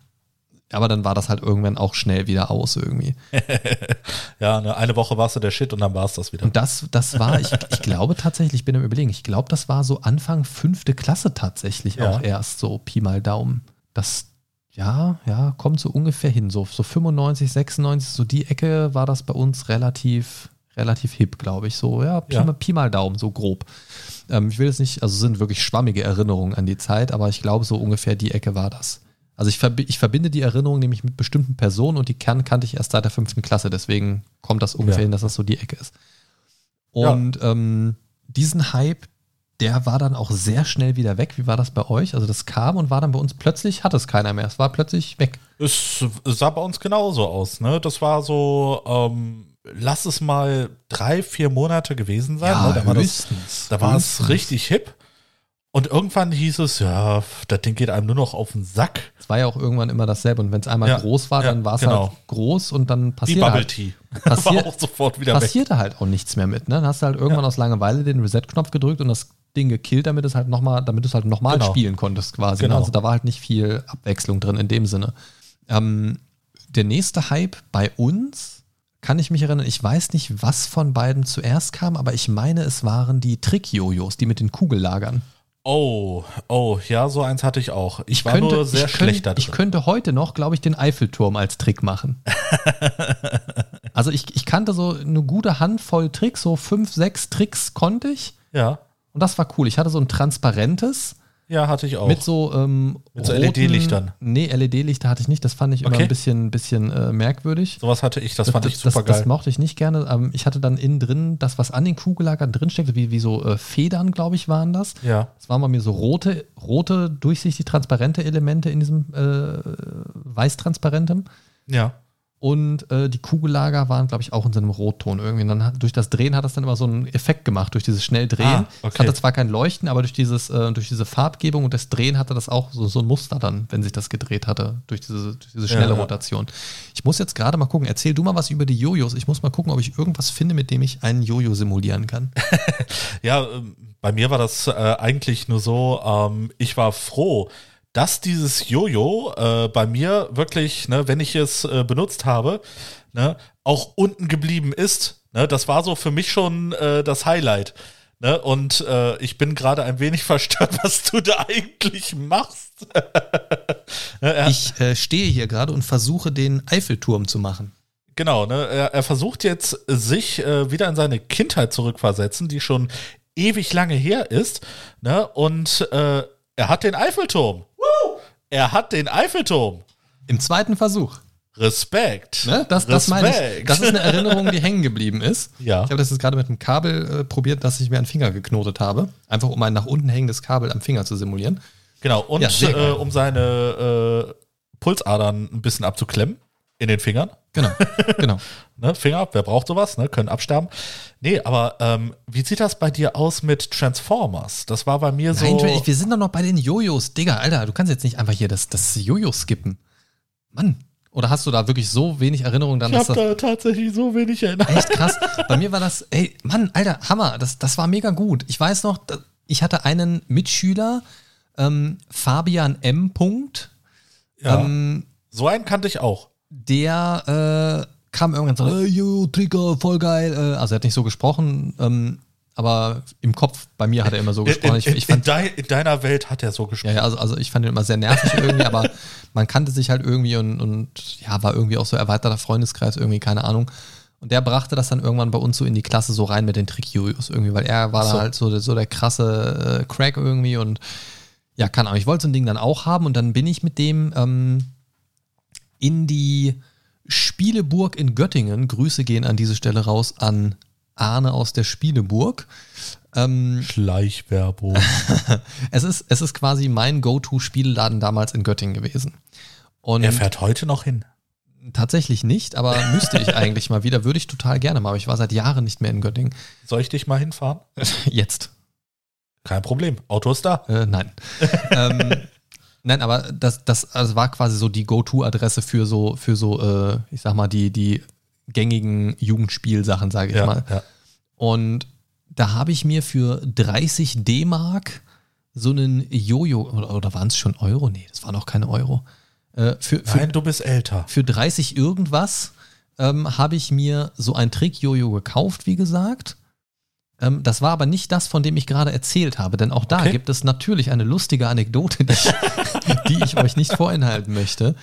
Speaker 3: aber dann war das halt irgendwann auch schnell wieder aus irgendwie.
Speaker 1: ja, ne, eine Woche warst du der Shit und dann war es das wieder.
Speaker 3: Und das, das war, ich, ich glaube tatsächlich, ich bin im Überlegen, ich glaube, das war so Anfang fünfte Klasse tatsächlich
Speaker 1: Ja.
Speaker 3: auch erst so Pi mal Daumen. Das, ja, ja, kommt so ungefähr hin. So, so 95, 96, so die Ecke war das bei uns relativ, relativ hip, glaube ich. So, ja, Pi,
Speaker 1: Ja.
Speaker 3: Mal, Pi mal Daumen, so grob. Ähm, ich will jetzt nicht, also sind wirklich schwammige Erinnerungen an die Zeit, aber ich glaube, so ungefähr die Ecke war das. Also ich, verbi ich verbinde die Erinnerung nämlich mit bestimmten Personen und die Kern kannte ich erst seit der fünften Klasse, deswegen kommt das ungefähr
Speaker 1: Ja.
Speaker 3: hin, dass das so die Ecke ist.
Speaker 1: Ja.
Speaker 3: Und ähm, diesen Hype, der war dann auch sehr schnell wieder weg. Wie war das bei euch? Also das kam und war dann bei uns plötzlich, hat es keiner mehr. Es war plötzlich weg.
Speaker 1: Es sah bei uns genauso aus, ne? Das war so, ähm, lass es mal drei, vier Monate gewesen sein. ne? Da war, das,
Speaker 3: höchstens.
Speaker 1: da war es richtig hip. Und irgendwann hieß es, ja, das Ding geht einem nur noch auf den Sack.
Speaker 3: Es war ja auch irgendwann immer dasselbe. Und wenn es einmal
Speaker 1: Ja,
Speaker 3: groß war,
Speaker 1: ja,
Speaker 3: dann war es
Speaker 1: genau.
Speaker 3: halt groß und dann
Speaker 1: Die
Speaker 3: passierte
Speaker 1: Bubble
Speaker 3: halt,
Speaker 1: Tea.
Speaker 3: Passiert-
Speaker 1: war auch sofort wieder weg.
Speaker 3: passierte halt auch nichts mehr mit. Ne? Dann hast du halt irgendwann aus Langeweile den Reset-Knopf gedrückt und das Ding gekillt, damit es halt nochmal, damit du es halt nochmal
Speaker 1: Genau.
Speaker 3: spielen konntest quasi. Ne?
Speaker 1: Genau.
Speaker 3: Also da war halt nicht viel Abwechslung drin in dem Sinne. Ähm, der nächste Hype bei uns, kann ich mich erinnern, ich weiß nicht, was von beiden zuerst kam, aber ich meine, es waren die Trick-Jojos, die mit den Kugellagern.
Speaker 1: Oh, oh, ja, so eins hatte ich auch. Ich, war nur sehr
Speaker 3: ich
Speaker 1: schlecht da
Speaker 3: könnte,
Speaker 1: drin.
Speaker 3: ich könnte heute noch, glaube ich, den Eiffelturm als Trick machen. also ich, ich kannte so eine gute Handvoll Tricks, so fünf, sechs Tricks konnte ich.
Speaker 1: ja,
Speaker 3: Und das war cool. Ich hatte so ein transparentes
Speaker 1: ja, hatte ich auch.
Speaker 3: mit so, ähm,
Speaker 1: Mit so LED-Lichtern.
Speaker 3: Nee, LED-Lichter hatte ich nicht. Das fand ich immer
Speaker 1: Okay.
Speaker 3: ein bisschen, bisschen äh, merkwürdig.
Speaker 1: Sowas hatte ich, das fand ich
Speaker 3: das,
Speaker 1: super
Speaker 3: das
Speaker 1: geil.
Speaker 3: mochte ich nicht gerne. Ähm, ich hatte dann innen drin das, was an den Kugellagern drin steckte, wie, wie so äh, Federn, glaube ich, waren das.
Speaker 1: Ja,
Speaker 3: Es waren bei mir so rote, rote, durchsichtig transparente Elemente in diesem äh, weiß-transparentem.
Speaker 1: ja.
Speaker 3: Und äh, die Kugellager waren, glaube ich, auch in so einem Rotton irgendwie. Und dann hat, durch das Drehen hat das dann immer so einen Effekt gemacht, durch dieses schnell Drehen.
Speaker 1: Ah,
Speaker 3: Es
Speaker 1: okay.
Speaker 3: hatte zwar kein Leuchten, aber durch, dieses, äh, durch diese Farbgebung und das Drehen hatte das auch so, so ein Muster dann, wenn sich das gedreht hatte, durch diese, durch diese schnelle
Speaker 1: Ja, ja.
Speaker 3: Rotation. Ich muss jetzt gerade mal gucken, erzähl du mal was über die Jojos. Ich muss mal gucken, ob ich irgendwas finde, mit dem ich einen Jojo simulieren kann.
Speaker 1: Ja, ähm, bei mir war das äh, eigentlich nur so, ähm, ich war froh, dass dieses Jojo äh, bei mir wirklich, ne, wenn ich es äh, benutzt habe, ne, auch unten geblieben ist. Ne, das war so für mich schon äh, das Highlight. Ne, und äh, ich bin gerade ein wenig verstört, was du da eigentlich machst. Er,
Speaker 3: Ich äh, stehe hier gerade und versuche, den Eiffelturm zu machen.
Speaker 1: Genau, ne? Er, er versucht jetzt, sich äh, wieder in seine Kindheit zurückversetzen, die schon ewig lange her ist. Ne? Und äh, er hat den Eiffelturm. Er hat den Eiffelturm.
Speaker 3: Im zweiten Versuch.
Speaker 1: Respekt.
Speaker 3: Ne? Das, das meine ich. Das ist eine Erinnerung, die hängen geblieben ist.
Speaker 1: Ja.
Speaker 3: Ich habe das jetzt gerade mit einem Kabel äh, probiert, dass ich mir einen Finger geknotet habe. Einfach um ein nach unten hängendes Kabel am Finger zu simulieren.
Speaker 1: Genau. Und
Speaker 3: Ja,
Speaker 1: äh, um seine äh, Pulsadern ein bisschen abzuklemmen in den Fingern.
Speaker 3: Genau, genau.
Speaker 1: Ne, Finger, wer braucht sowas, ne? Können absterben. Nee, aber ähm, wie sieht das bei dir aus mit Transformers? Das war bei mir so.
Speaker 3: Nein, wir sind doch noch bei den Jojos. Digga, Alter, du kannst jetzt nicht einfach hier das, das Jojo skippen. Mann. Oder hast du da wirklich so wenig Erinnerung dran,
Speaker 1: ich
Speaker 3: das
Speaker 1: da tatsächlich so wenig erinnert.
Speaker 3: echt krass. Bei mir war das, ey, Mann, Alter, Hammer, das, das war mega gut. Ich weiß noch, ich hatte einen Mitschüler, ähm, Fabian M. Punkt,
Speaker 1: Ja,
Speaker 3: ähm,
Speaker 1: so einen kannte ich auch.
Speaker 3: Der äh, kam irgendwann so, äh, yo, Trigger, voll geil. Äh, also er hat nicht so gesprochen, ähm, aber im Kopf, bei mir hat er immer so gesprochen. Ich,
Speaker 1: in,
Speaker 3: ich
Speaker 1: in,
Speaker 3: fand,
Speaker 1: dei, in deiner Welt hat er so gesprochen.
Speaker 3: ja, also, also ich fand ihn immer sehr nervig irgendwie, aber man kannte sich halt irgendwie und, und ja, war irgendwie auch so erweiterter Freundeskreis, irgendwie, keine Ahnung. Und der brachte das dann irgendwann bei uns so in die Klasse so rein mit den Trick-Jojos irgendwie, weil er war
Speaker 1: so.
Speaker 3: halt so, der- so der krasse äh, Crack irgendwie und ja, keine Ahnung, ich wollte so ein Ding dann auch haben und dann bin ich mit dem ähm, in die Spieleburg in Göttingen, Grüße gehen an diese Stelle raus an Arne aus der Spieleburg. Ähm,
Speaker 1: Schleichwerbung.
Speaker 3: es, ist, es ist quasi mein Go-To-Spielladen damals in Göttingen gewesen. Und
Speaker 1: er fährt heute noch hin.
Speaker 3: tatsächlich nicht, aber müsste ich eigentlich mal wieder, würde ich total gerne mal, aber ich war seit Jahren nicht mehr in Göttingen.
Speaker 1: Soll ich dich mal hinfahren?
Speaker 3: Jetzt.
Speaker 1: Kein Problem. Auto ist da.
Speaker 3: Äh, nein. ähm, nein, aber das, das also war quasi so die Go-To-Adresse für so, für so, äh, ich sag mal, die, die gängigen Jugendspielsachen, sage ich
Speaker 1: Ja,
Speaker 3: mal.
Speaker 1: ja.
Speaker 3: Und da habe ich mir für 30 D-Mark so einen Jojo, oder, oder waren es schon Euro? Nee, das waren auch keine Euro. Äh, für, für,
Speaker 1: Nein, du bist älter.
Speaker 3: für 30 irgendwas ähm, habe ich mir so ein Trick-Jojo gekauft, wie gesagt. Ähm, das war aber nicht das, von dem ich gerade erzählt habe, denn auch da
Speaker 1: Okay.
Speaker 3: gibt es natürlich eine lustige Anekdote, die ich, die ich euch nicht vorenthalten möchte.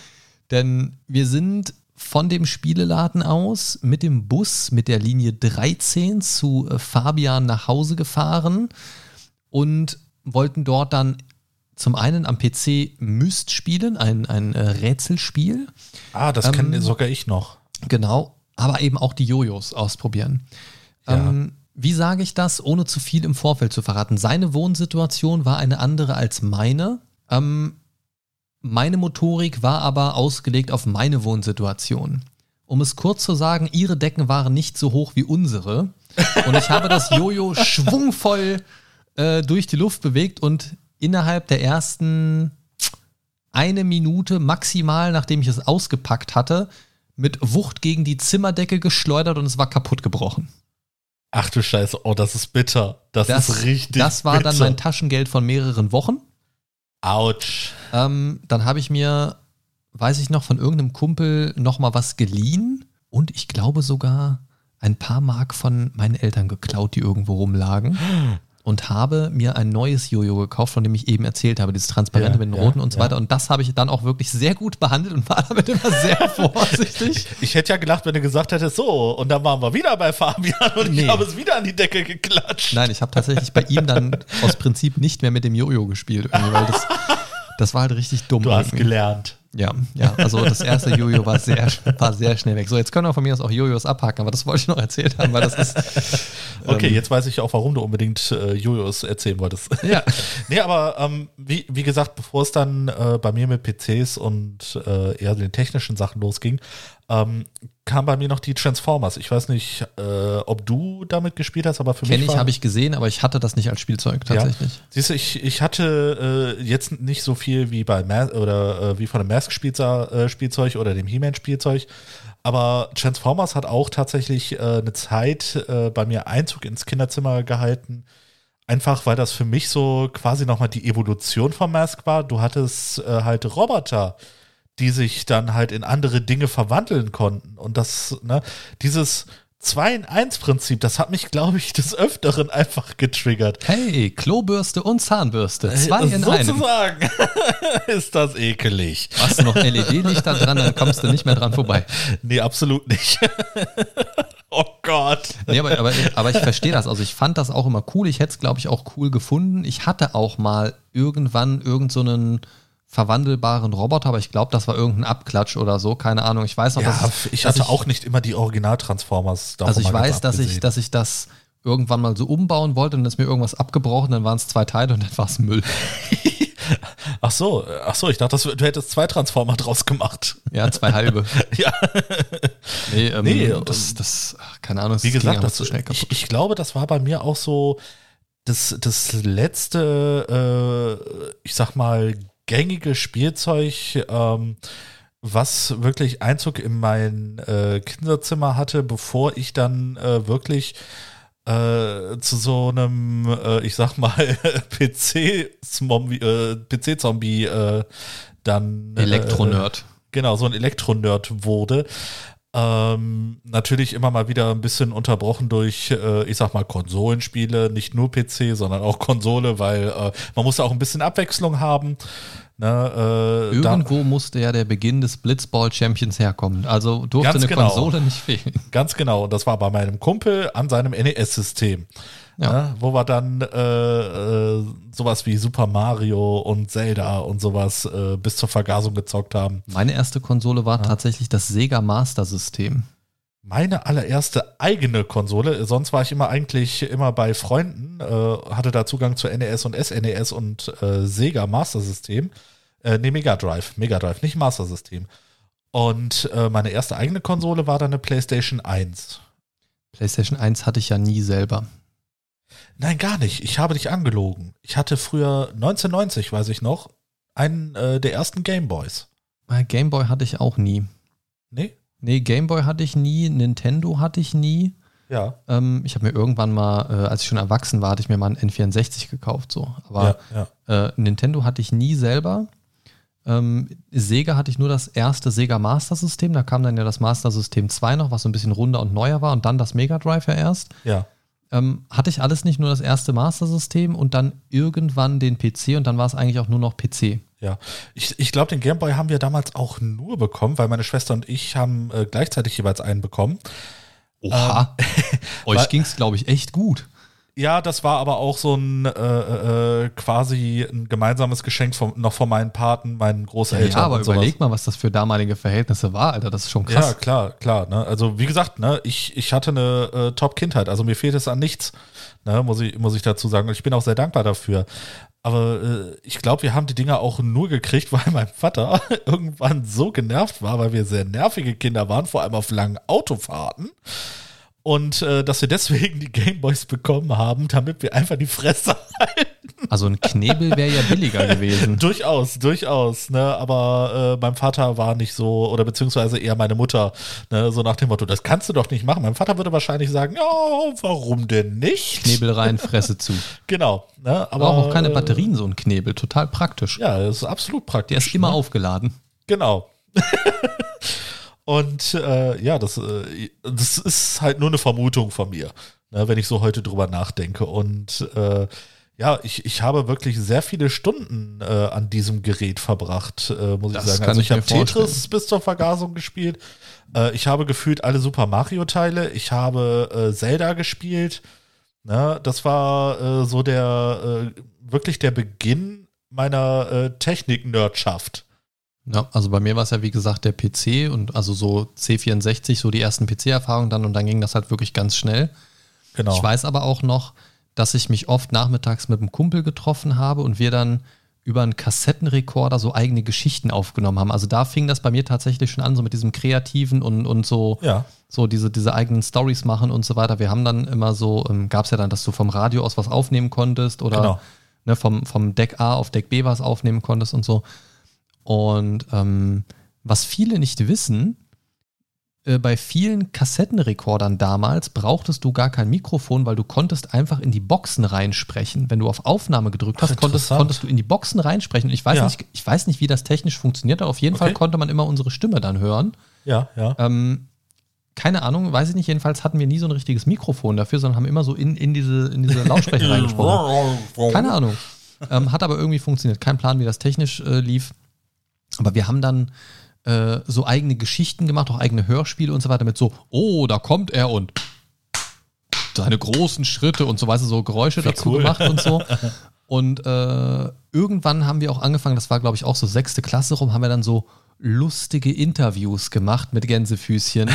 Speaker 3: Denn wir sind von dem Spieleladen aus mit dem Bus mit der Linie 13 zu äh, Fabian nach Hause gefahren und wollten dort dann zum einen am PC Myst spielen, ein, ein äh, Rätselspiel.
Speaker 1: Ah, das
Speaker 3: Ähm,
Speaker 1: kenne sogar ich noch.
Speaker 3: Genau, aber eben auch die Jojos ausprobieren.
Speaker 1: Ja.
Speaker 3: Ähm, wie sage ich das, ohne zu viel im Vorfeld zu verraten? Seine Wohnsituation war eine andere als meine. Ähm, meine Motorik war aber ausgelegt auf meine Wohnsituation. Um es kurz zu sagen, ihre Decken waren nicht so hoch wie unsere. Und ich habe das Jojo schwungvoll äh, durch die Luft bewegt und innerhalb der ersten eine Minute maximal, nachdem ich es ausgepackt hatte, mit Wucht gegen die Zimmerdecke geschleudert und es war kaputt gebrochen.
Speaker 1: Ach du Scheiße, oh, das ist bitter. Das, ist richtig
Speaker 3: das war dann
Speaker 1: bitter.
Speaker 3: mein Taschengeld von mehreren Wochen.
Speaker 1: Autsch.
Speaker 3: Ähm, dann habe ich mir, weiß ich noch, von irgendeinem Kumpel noch mal was geliehen und ich glaube sogar ein paar Mark von meinen Eltern geklaut, die irgendwo rumlagen. Und habe mir ein neues Jojo gekauft, von dem ich eben erzählt habe, dieses Transparente
Speaker 1: Ja,
Speaker 3: mit den
Speaker 1: ja,
Speaker 3: roten und so weiter. Und das habe ich dann auch wirklich sehr gut behandelt und war damit immer sehr vorsichtig.
Speaker 1: Ich hätte ja gedacht, wenn du gesagt hättest, so, und dann waren wir wieder bei Fabian und
Speaker 3: Nee.
Speaker 1: ich habe es wieder an die Decke geklatscht.
Speaker 3: Nein, ich habe tatsächlich bei ihm dann aus Prinzip nicht mehr mit dem Jojo gespielt, weil das, das war halt richtig dumm.
Speaker 1: Du hast
Speaker 3: irgendwie.
Speaker 1: gelernt.
Speaker 3: Ja, ja, also das erste Jojo war sehr, war sehr schnell weg. So, jetzt können wir von mir aus auch Jojos abhaken, aber das wollte ich noch erzählt haben, weil das ist.
Speaker 1: Okay,
Speaker 3: ähm,
Speaker 1: jetzt weiß ich auch, warum du unbedingt äh, Jojos erzählen wolltest.
Speaker 3: Ja.
Speaker 1: nee, aber ähm, wie, wie gesagt, bevor es dann äh, bei mir mit PCs und äh, eher den technischen Sachen losging, ähm, kam bei mir noch die Transformers. Ich weiß nicht, äh, ob du damit gespielt hast, aber für
Speaker 3: Kenne
Speaker 1: mich
Speaker 3: ich,
Speaker 1: war-
Speaker 3: habe ich gesehen, aber ich hatte das nicht als Spielzeug tatsächlich.
Speaker 1: Ja. Siehst du, ich, ich hatte äh, jetzt nicht so viel wie bei Mas oder äh, wie von dem Mask-Spielzeug äh, Spielzeug oder dem He-Man-Spielzeug. Aber Transformers hat auch tatsächlich äh, eine Zeit äh, bei mir Einzug ins Kinderzimmer gehalten. Einfach weil das für mich so quasi nochmal die Evolution von Mask war. Du hattest halt Roboter, die sich dann halt in andere Dinge verwandeln konnten. Und das, ne, dieses 2 in 1 Prinzip, das hat mich, glaube ich, des Öfteren einfach getriggert.
Speaker 3: Hey, Klobürste und Zahnbürste, zwei in einem.
Speaker 1: Sozusagen. ist das ekelig.
Speaker 3: Hast du noch LED-Lichter dran, dann kommst du nicht mehr dran vorbei.
Speaker 1: Nee, absolut nicht. oh Gott.
Speaker 3: Nee, aber, aber, aber ich verstehe das. Also ich fand das auch immer cool. Ich hätte es, glaube ich, auch cool gefunden. Ich hatte auch mal irgendwann irgend so einen verwandelbaren Roboter, aber ich glaube, das war irgendein Abklatsch oder so. Keine Ahnung. Ich weiß noch,
Speaker 1: Ja,
Speaker 3: dass
Speaker 1: ich
Speaker 3: dass
Speaker 1: hatte auch nicht immer die Original-Transformers.
Speaker 3: Also ich weiß, dass ich,
Speaker 1: abgesehen.
Speaker 3: dass ich das irgendwann mal so umbauen wollte und dann ist mir irgendwas abgebrochen, dann waren es zwei Teile und dann war es Müll.
Speaker 1: Ach so, ach so, ich dachte, das, du hättest zwei Transformer draus gemacht.
Speaker 3: Ja, zwei halbe.
Speaker 1: Ja,
Speaker 3: Nee, ähm,
Speaker 1: Nee,
Speaker 3: das, das, ach, keine Ahnung, das
Speaker 1: wie gesagt, das,
Speaker 3: zu schnell kaputt.
Speaker 1: ich, ich glaube, das war bei mir auch so das, das letzte, äh, ich sag mal, gängige Spielzeug, ähm, was wirklich Einzug in mein äh, Kinderzimmer hatte, bevor ich dann äh, wirklich äh, zu so einem, äh, ich sag mal, PC-Zombie, äh, PC-Zombie äh, dann äh,
Speaker 3: Elektronerd.
Speaker 1: genau, so ein Elektronerd wurde. Ähm, natürlich immer mal wieder ein bisschen unterbrochen durch, äh, ich sag mal, Konsolenspiele, nicht nur PC, sondern auch Konsole, weil äh, man muss ja auch ein bisschen Abwechslung haben. Ne, äh, da,
Speaker 3: Irgendwo musste ja der Beginn des Blitzball Champions herkommen. Also durfte eine
Speaker 1: genau.
Speaker 3: Konsole nicht fehlen.
Speaker 1: ganz genau, und das war bei meinem Kumpel an seinem NES-System.
Speaker 3: Ja.
Speaker 1: Ne, wo wir dann äh, äh, sowas wie Super Mario und Zelda und sowas äh, bis zur Vergasung gezockt haben.
Speaker 3: Meine erste Konsole war tatsächlich das Sega Master System.
Speaker 1: meine allererste eigene Konsole. Sonst war ich immer eigentlich immer bei Freunden, äh, hatte da Zugang zu NES und SNES und äh, Sega Master System. Äh, nee, Mega Drive. Mega Drive, nicht Master System. Und äh, meine erste eigene Konsole war dann eine PlayStation 1.
Speaker 3: PlayStation 1 hatte ich ja nie selber.
Speaker 1: Nein, gar nicht. Ich habe dich angelogen. Ich hatte früher 1990, weiß ich noch, einen äh, der ersten Gameboys.
Speaker 3: Äh, Gameboy hatte ich auch nie.
Speaker 1: Nee?
Speaker 3: Nee, Gameboy hatte ich nie, Nintendo hatte ich nie.
Speaker 1: Ja.
Speaker 3: Ähm, ich habe mir irgendwann mal, äh, als ich schon erwachsen war, hatte ich mir mal einen N64 gekauft. So. Aber
Speaker 1: ja, ja.
Speaker 3: Äh, Nintendo hatte ich nie selber. Ähm, Sega hatte ich nur das erste Sega Master System. Da kam dann ja das Master System 2 noch, was so ein bisschen runder und neuer war. Und dann das Mega Drive ja erst.
Speaker 1: Ja.
Speaker 3: Ähm, hatte ich alles nicht nur das erste Master System und dann irgendwann den PC und dann war es eigentlich auch nur noch PC.
Speaker 1: Ja, ich, ich glaube, den Gameboy haben wir damals auch nur bekommen, weil meine Schwester und ich haben äh, gleichzeitig jeweils einen bekommen.
Speaker 3: Oha.
Speaker 1: weil-
Speaker 3: Euch ging es, glaube ich, echt gut.
Speaker 1: Ja, das war aber auch so ein äh, äh, quasi ein gemeinsames Geschenk vom, noch von meinen Paten, meinen Großeltern.
Speaker 3: Ja, aber überleg mal, was das für damalige Verhältnisse war, Alter. Das ist schon
Speaker 1: Ja,
Speaker 3: krass.
Speaker 1: klar, klar. Ne? Also wie gesagt, ne, ich, ich hatte eine äh, Top-Kindheit, also mir fehlt es an nichts, ne, muss, ich, muss ich dazu sagen. Und ich bin auch sehr dankbar dafür. Aber äh, ich glaube, wir haben die Dinger auch nur gekriegt, weil mein Vater irgendwann so genervt war, weil wir sehr nervige Kinder waren, vor allem auf langen Autofahrten. Und äh, dass wir deswegen die Gameboys bekommen haben, damit wir einfach die Fresse
Speaker 3: Also ein Knebel wäre ja billiger gewesen.
Speaker 1: Durchaus, durchaus, ne? Aber äh, mein Vater war nicht so, oder beziehungsweise eher meine Mutter, ne? so nach dem Motto, das kannst du doch nicht machen. Mein Vater würde wahrscheinlich sagen, ja, warum denn nicht?
Speaker 3: Knebel rein, Fresse zu.
Speaker 1: Genau, ne? Aber
Speaker 3: Aber auch keine
Speaker 1: äh,
Speaker 3: Batterien, so ein Knebel. Total praktisch.
Speaker 1: Ja, das ist absolut praktisch.
Speaker 3: Der ist immer
Speaker 1: ne?
Speaker 3: aufgeladen.
Speaker 1: Genau. Und äh, ja, das, äh, das ist halt nur eine Vermutung von mir, ne, wenn ich so heute drüber nachdenke. Und äh, ja, ich, ich habe wirklich sehr viele Stunden äh, an diesem Gerät verbracht, äh, muss
Speaker 3: Das
Speaker 1: ich sagen. Also
Speaker 3: ich
Speaker 1: ich habe Tetris bis zur Vergasung gespielt. Äh, ich habe gefühlt alle Super Mario-Teile. Ich habe Zelda gespielt. Ne, das war so der wirklich der Beginn meiner Technik-Nerdschaft.
Speaker 3: Ja, also bei mir war es ja wie gesagt der PC und also so C64, so die ersten PC-Erfahrungen dann und dann ging das halt wirklich ganz schnell.
Speaker 1: Genau.
Speaker 3: Ich weiß aber auch noch, dass ich mich oft nachmittags mit einem Kumpel getroffen habe und wir dann über einen Kassettenrekorder so eigene Geschichten aufgenommen haben. Also da fing das bei mir tatsächlich schon an, so mit diesem Kreativen und, und so,
Speaker 1: Ja.
Speaker 3: so diese, diese eigenen Stories machen und so weiter. Wir haben dann immer so, ähm, gab es ja dann, dass du vom Radio aus was aufnehmen konntest oder
Speaker 1: Genau.
Speaker 3: ne, vom, vom Deck A auf Deck B was aufnehmen konntest und so. Und ähm, was viele nicht wissen, äh, bei vielen Kassettenrekordern damals brauchtest du gar kein Mikrofon, weil du konntest einfach in die Boxen reinsprechen. Wenn du auf Aufnahme gedrückt hast, konntest, konntest du in die Boxen reinsprechen. Und ich weiß,
Speaker 1: Ja.
Speaker 3: nicht, ich weiß nicht, wie das technisch funktioniert, aber auf jeden
Speaker 1: Okay.
Speaker 3: Fall konnte man immer unsere Stimme dann hören.
Speaker 1: Ja, ja.
Speaker 3: Ähm, keine Ahnung, weiß ich nicht. Jedenfalls hatten wir nie so ein richtiges Mikrofon dafür, sondern haben immer so in, in diese, in diese Lautsprecher reingesprochen. Keine Ahnung. Ähm, hat aber irgendwie funktioniert. Kein Plan, wie das technisch äh, lief. Aber wir haben dann äh, so eigene Geschichten gemacht, auch eigene Hörspiele und so weiter mit so, oh, da kommt er und seine großen Schritte und so, weißt du, so Geräusche
Speaker 1: Wie
Speaker 3: dazu
Speaker 1: cool.
Speaker 3: gemacht und so. Und äh, irgendwann haben wir auch angefangen, das war glaube ich auch so sechste Klasse rum, haben wir dann so lustige Interviews gemacht mit Gänsefüßchen.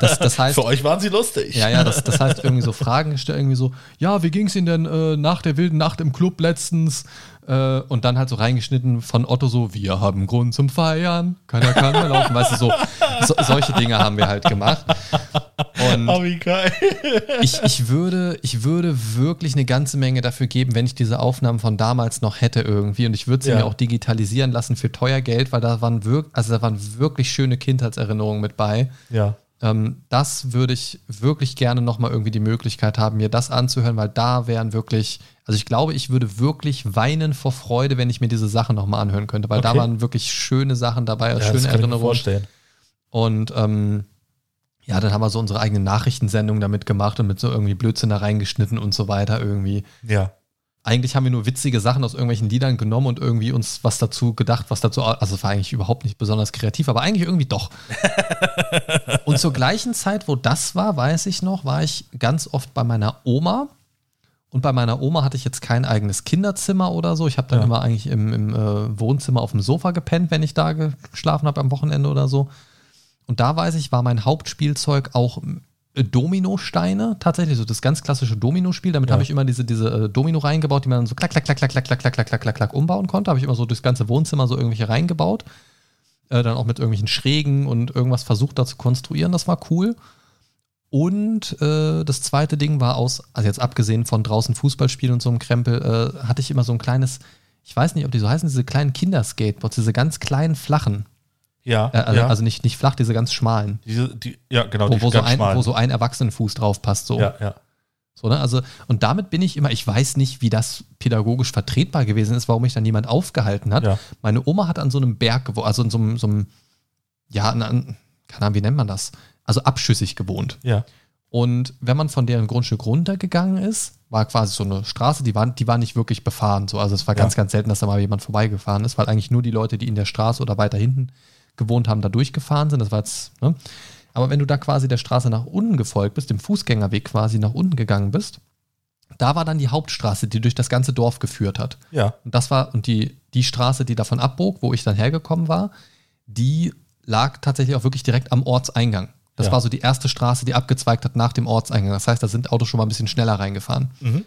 Speaker 3: Das, das heißt,
Speaker 1: Für euch waren sie lustig.
Speaker 3: ja, ja, das, das heißt irgendwie so Fragen gestellt, irgendwie so, ja, wie ging es Ihnen denn äh, nach der wilden Nacht im Club letztens? Äh, und dann halt so reingeschnitten von Otto so, wir haben Grund zum Feiern, keiner kann mehr laufen, weißt du, so, so solche Dinge haben wir halt gemacht. Und
Speaker 1: Oh, wie geil.
Speaker 3: ich, ich, würde, ich würde wirklich eine ganze Menge dafür geben, wenn ich diese Aufnahmen von damals noch hätte irgendwie. Und ich würde sie
Speaker 1: Ja.
Speaker 3: mir auch digitalisieren lassen für teuer Geld, weil da waren, wirk also da waren wirklich schöne Kindheitserinnerungen mit bei.
Speaker 1: Ja.
Speaker 3: Ähm, das würde ich wirklich gerne nochmal irgendwie die Möglichkeit haben, mir das anzuhören, weil da wären wirklich, also ich glaube, ich würde wirklich weinen vor Freude, wenn ich mir diese Sachen nochmal anhören könnte, weil da
Speaker 1: Okay.
Speaker 3: waren wirklich schöne Sachen dabei,
Speaker 1: ja
Speaker 3: schöne
Speaker 1: kann ich mir
Speaker 3: Erinnerungen.
Speaker 1: vorstellen.
Speaker 3: Und ähm, ja, dann haben wir so unsere eigene Nachrichtensendung damit gemacht und mit so irgendwie Blödsinn da reingeschnitten und so weiter irgendwie.
Speaker 1: Ja.
Speaker 3: Eigentlich haben wir nur witzige Sachen aus irgendwelchen Liedern genommen und irgendwie uns was dazu gedacht, was dazu, also es war eigentlich überhaupt nicht besonders kreativ, aber eigentlich irgendwie doch. und zur gleichen Zeit, wo das war, weiß ich noch, war ich ganz oft bei meiner Oma. Und bei meiner Oma hatte ich jetzt kein eigenes Kinderzimmer oder so. Ich habe dann
Speaker 1: Ja.
Speaker 3: immer eigentlich im, im äh, Wohnzimmer auf dem Sofa gepennt, wenn ich da geschlafen habe am Wochenende oder so. Und da weiß ich, war mein Hauptspielzeug auch Dominosteine, tatsächlich so das ganz klassische Dominospiel. Damit
Speaker 1: Ja.
Speaker 3: habe ich immer diese, diese äh, Domino reingebaut, die man dann so klack, klack, klack, klack, klack, klack, klack, klack, klack, klack, klack umbauen konnte. Habe ich immer so durchs ganze Wohnzimmer so irgendwelche reingebaut. Äh, dann auch mit irgendwelchen Schrägen und irgendwas versucht da zu konstruieren. Das war cool. Und äh, das zweite Ding war aus, also jetzt abgesehen von draußen Fußballspielen und so einem Krempel, äh, hatte ich immer so ein kleines, ich weiß nicht, ob die so heißen, diese kleinen Kinderskateboards, diese ganz kleinen flachen.
Speaker 1: Ja.
Speaker 3: Äh, also,
Speaker 1: ja.
Speaker 3: also nicht, nicht flach, diese ganz schmalen.
Speaker 1: Diese, die, ja, genau,
Speaker 3: Wo,
Speaker 1: die
Speaker 3: wo, so ein,
Speaker 1: schmalen.
Speaker 3: wo so ein Erwachsenenfuß drauf passt. So.
Speaker 1: Ja, ja.
Speaker 3: So, ne? also, und damit bin ich immer, ich weiß nicht, wie das pädagogisch vertretbar gewesen ist, warum mich dann niemand aufgehalten hat.
Speaker 1: Ja.
Speaker 3: Meine Oma hat an so einem Berg gewohnt, also in so einem, so einem ja, an, an, keine Ahnung, wie nennt man das? Also abschüssig gewohnt.
Speaker 1: Ja.
Speaker 3: Und wenn man von deren Grundstück runtergegangen ist, war quasi so eine Straße, die war, die war nicht wirklich befahren. So. Also es war
Speaker 1: Ja.
Speaker 3: ganz, ganz selten, dass da mal jemand vorbeigefahren ist, weil eigentlich nur die Leute, die in der Straße oder weiter hinten gewohnt haben, da durchgefahren sind. Das war jetzt, ne? Aber wenn du da quasi der Straße nach unten gefolgt bist, dem Fußgängerweg quasi nach unten gegangen bist, da war dann die Hauptstraße, die durch das ganze Dorf geführt hat.
Speaker 1: Ja.
Speaker 3: Und das war, und die, die Straße, die davon abbog, wo ich dann hergekommen war, die lag tatsächlich auch wirklich direkt am Ortseingang. Das
Speaker 1: Ja.
Speaker 3: war so die erste Straße, die abgezweigt hat nach dem Ortseingang. Das heißt, da sind Autos schon mal ein bisschen schneller reingefahren.
Speaker 1: Mhm.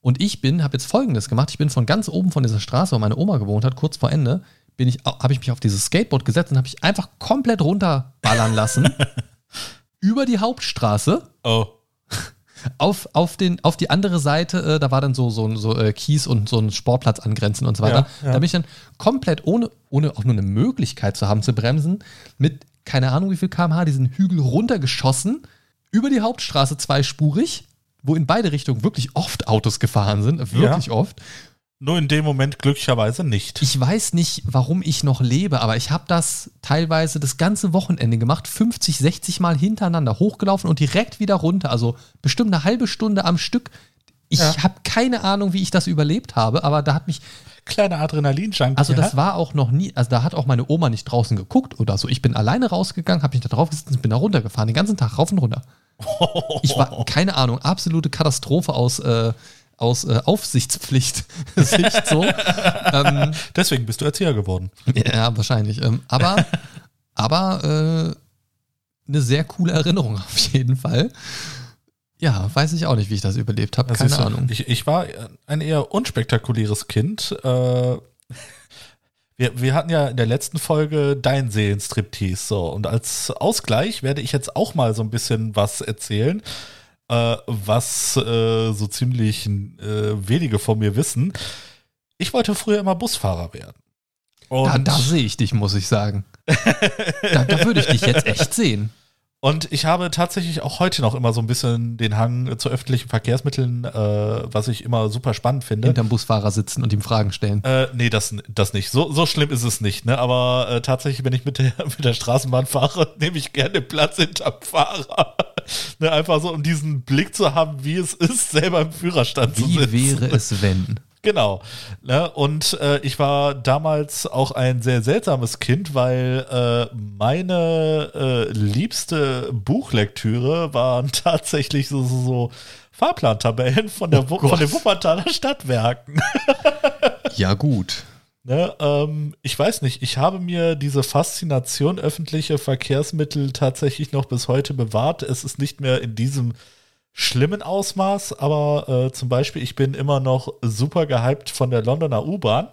Speaker 3: Und ich bin, habe jetzt folgendes gemacht. Ich bin von ganz oben von dieser Straße, wo meine Oma gewohnt hat, kurz vor Ende, bin ich, habe ich mich auf dieses Skateboard gesetzt und habe ich einfach komplett runterballern lassen. über die Hauptstraße
Speaker 1: Oh.
Speaker 3: auf, auf, den, auf die andere Seite, äh, da war dann so, so, so äh, Kies und so ein Sportplatz angrenzend und so weiter.
Speaker 1: Ja, ja.
Speaker 3: Da bin ich dann komplett ohne, ohne auch nur eine Möglichkeit zu haben zu bremsen, mit keine Ahnung wie viel kmh diesen Hügel runtergeschossen, über die Hauptstraße zweispurig, wo in beide Richtungen wirklich oft Autos gefahren sind, wirklich oft.
Speaker 1: Nur in dem Moment glücklicherweise nicht.
Speaker 3: Ich weiß nicht, warum ich noch lebe, aber ich habe das teilweise das ganze Wochenende gemacht, 50, 60 Mal hintereinander hochgelaufen und direkt wieder runter. Also bestimmt eine halbe Stunde am Stück. Ich
Speaker 1: Ja.
Speaker 3: habe keine Ahnung, wie ich das überlebt habe, aber da hat mich,
Speaker 1: Kleiner Adrenalin-Junkie.
Speaker 3: also das
Speaker 1: ja?
Speaker 3: war auch noch nie, also da hat auch meine Oma nicht draußen geguckt oder so. Ich bin alleine rausgegangen, habe mich da drauf gesetzt und bin da runtergefahren, den ganzen Tag rauf und runter. Ich war, keine Ahnung, absolute Katastrophe aus, äh, aus äh, Aufsichtspflicht-Sicht so. ähm,
Speaker 1: Deswegen bist du Erzieher geworden.
Speaker 3: Ja, wahrscheinlich. Ähm, aber aber äh, eine sehr coole Erinnerung auf jeden Fall. Ja, weiß ich auch nicht, wie ich das überlebt habe. Keine Ahnung.
Speaker 1: Ich, ich war ein eher unspektakuläres Kind. Äh, wir, wir hatten ja in der letzten Folge dein Seelenstriptease. So, und als Ausgleich werde ich jetzt auch mal so ein bisschen was erzählen, äh, was äh, so ziemlich äh, wenige von mir wissen. Ich wollte früher immer Busfahrer werden. Und
Speaker 3: Da, da sehe ich dich, muss ich sagen. da, da würde ich dich jetzt echt sehen.
Speaker 1: Und ich habe tatsächlich auch heute noch immer so ein bisschen den Hang zu öffentlichen Verkehrsmitteln, äh, was ich immer super spannend finde.
Speaker 3: Hinterm Busfahrer sitzen und ihm Fragen stellen.
Speaker 1: Äh, nee, das, das nicht. So, so schlimm ist es nicht, ne? Aber äh, tatsächlich, wenn ich mit der, mit der Straßenbahn fahre, nehme ich gerne Platz hinterm Fahrer. ne, einfach so, um diesen Blick zu haben, wie es ist, selber im Führerstand zu
Speaker 3: Wie
Speaker 1: sitzen.
Speaker 3: wäre es, wenn?
Speaker 1: Genau. Ne? Und äh, ich war damals auch ein sehr seltsames Kind, weil äh, meine äh, liebste Buchlektüre waren tatsächlich so, so, so Fahrplantabellen von, der,
Speaker 3: Oh
Speaker 1: von den Wuppertaler Stadtwerken.
Speaker 3: Ja, gut.
Speaker 1: Ne, ähm, ich weiß nicht, ich habe mir diese Faszination öffentlicher Verkehrsmittel tatsächlich noch bis heute bewahrt. Es ist nicht mehr in diesem schlimmen Ausmaß, aber äh, zum Beispiel, ich bin immer noch super gehypt von der Londoner U-Bahn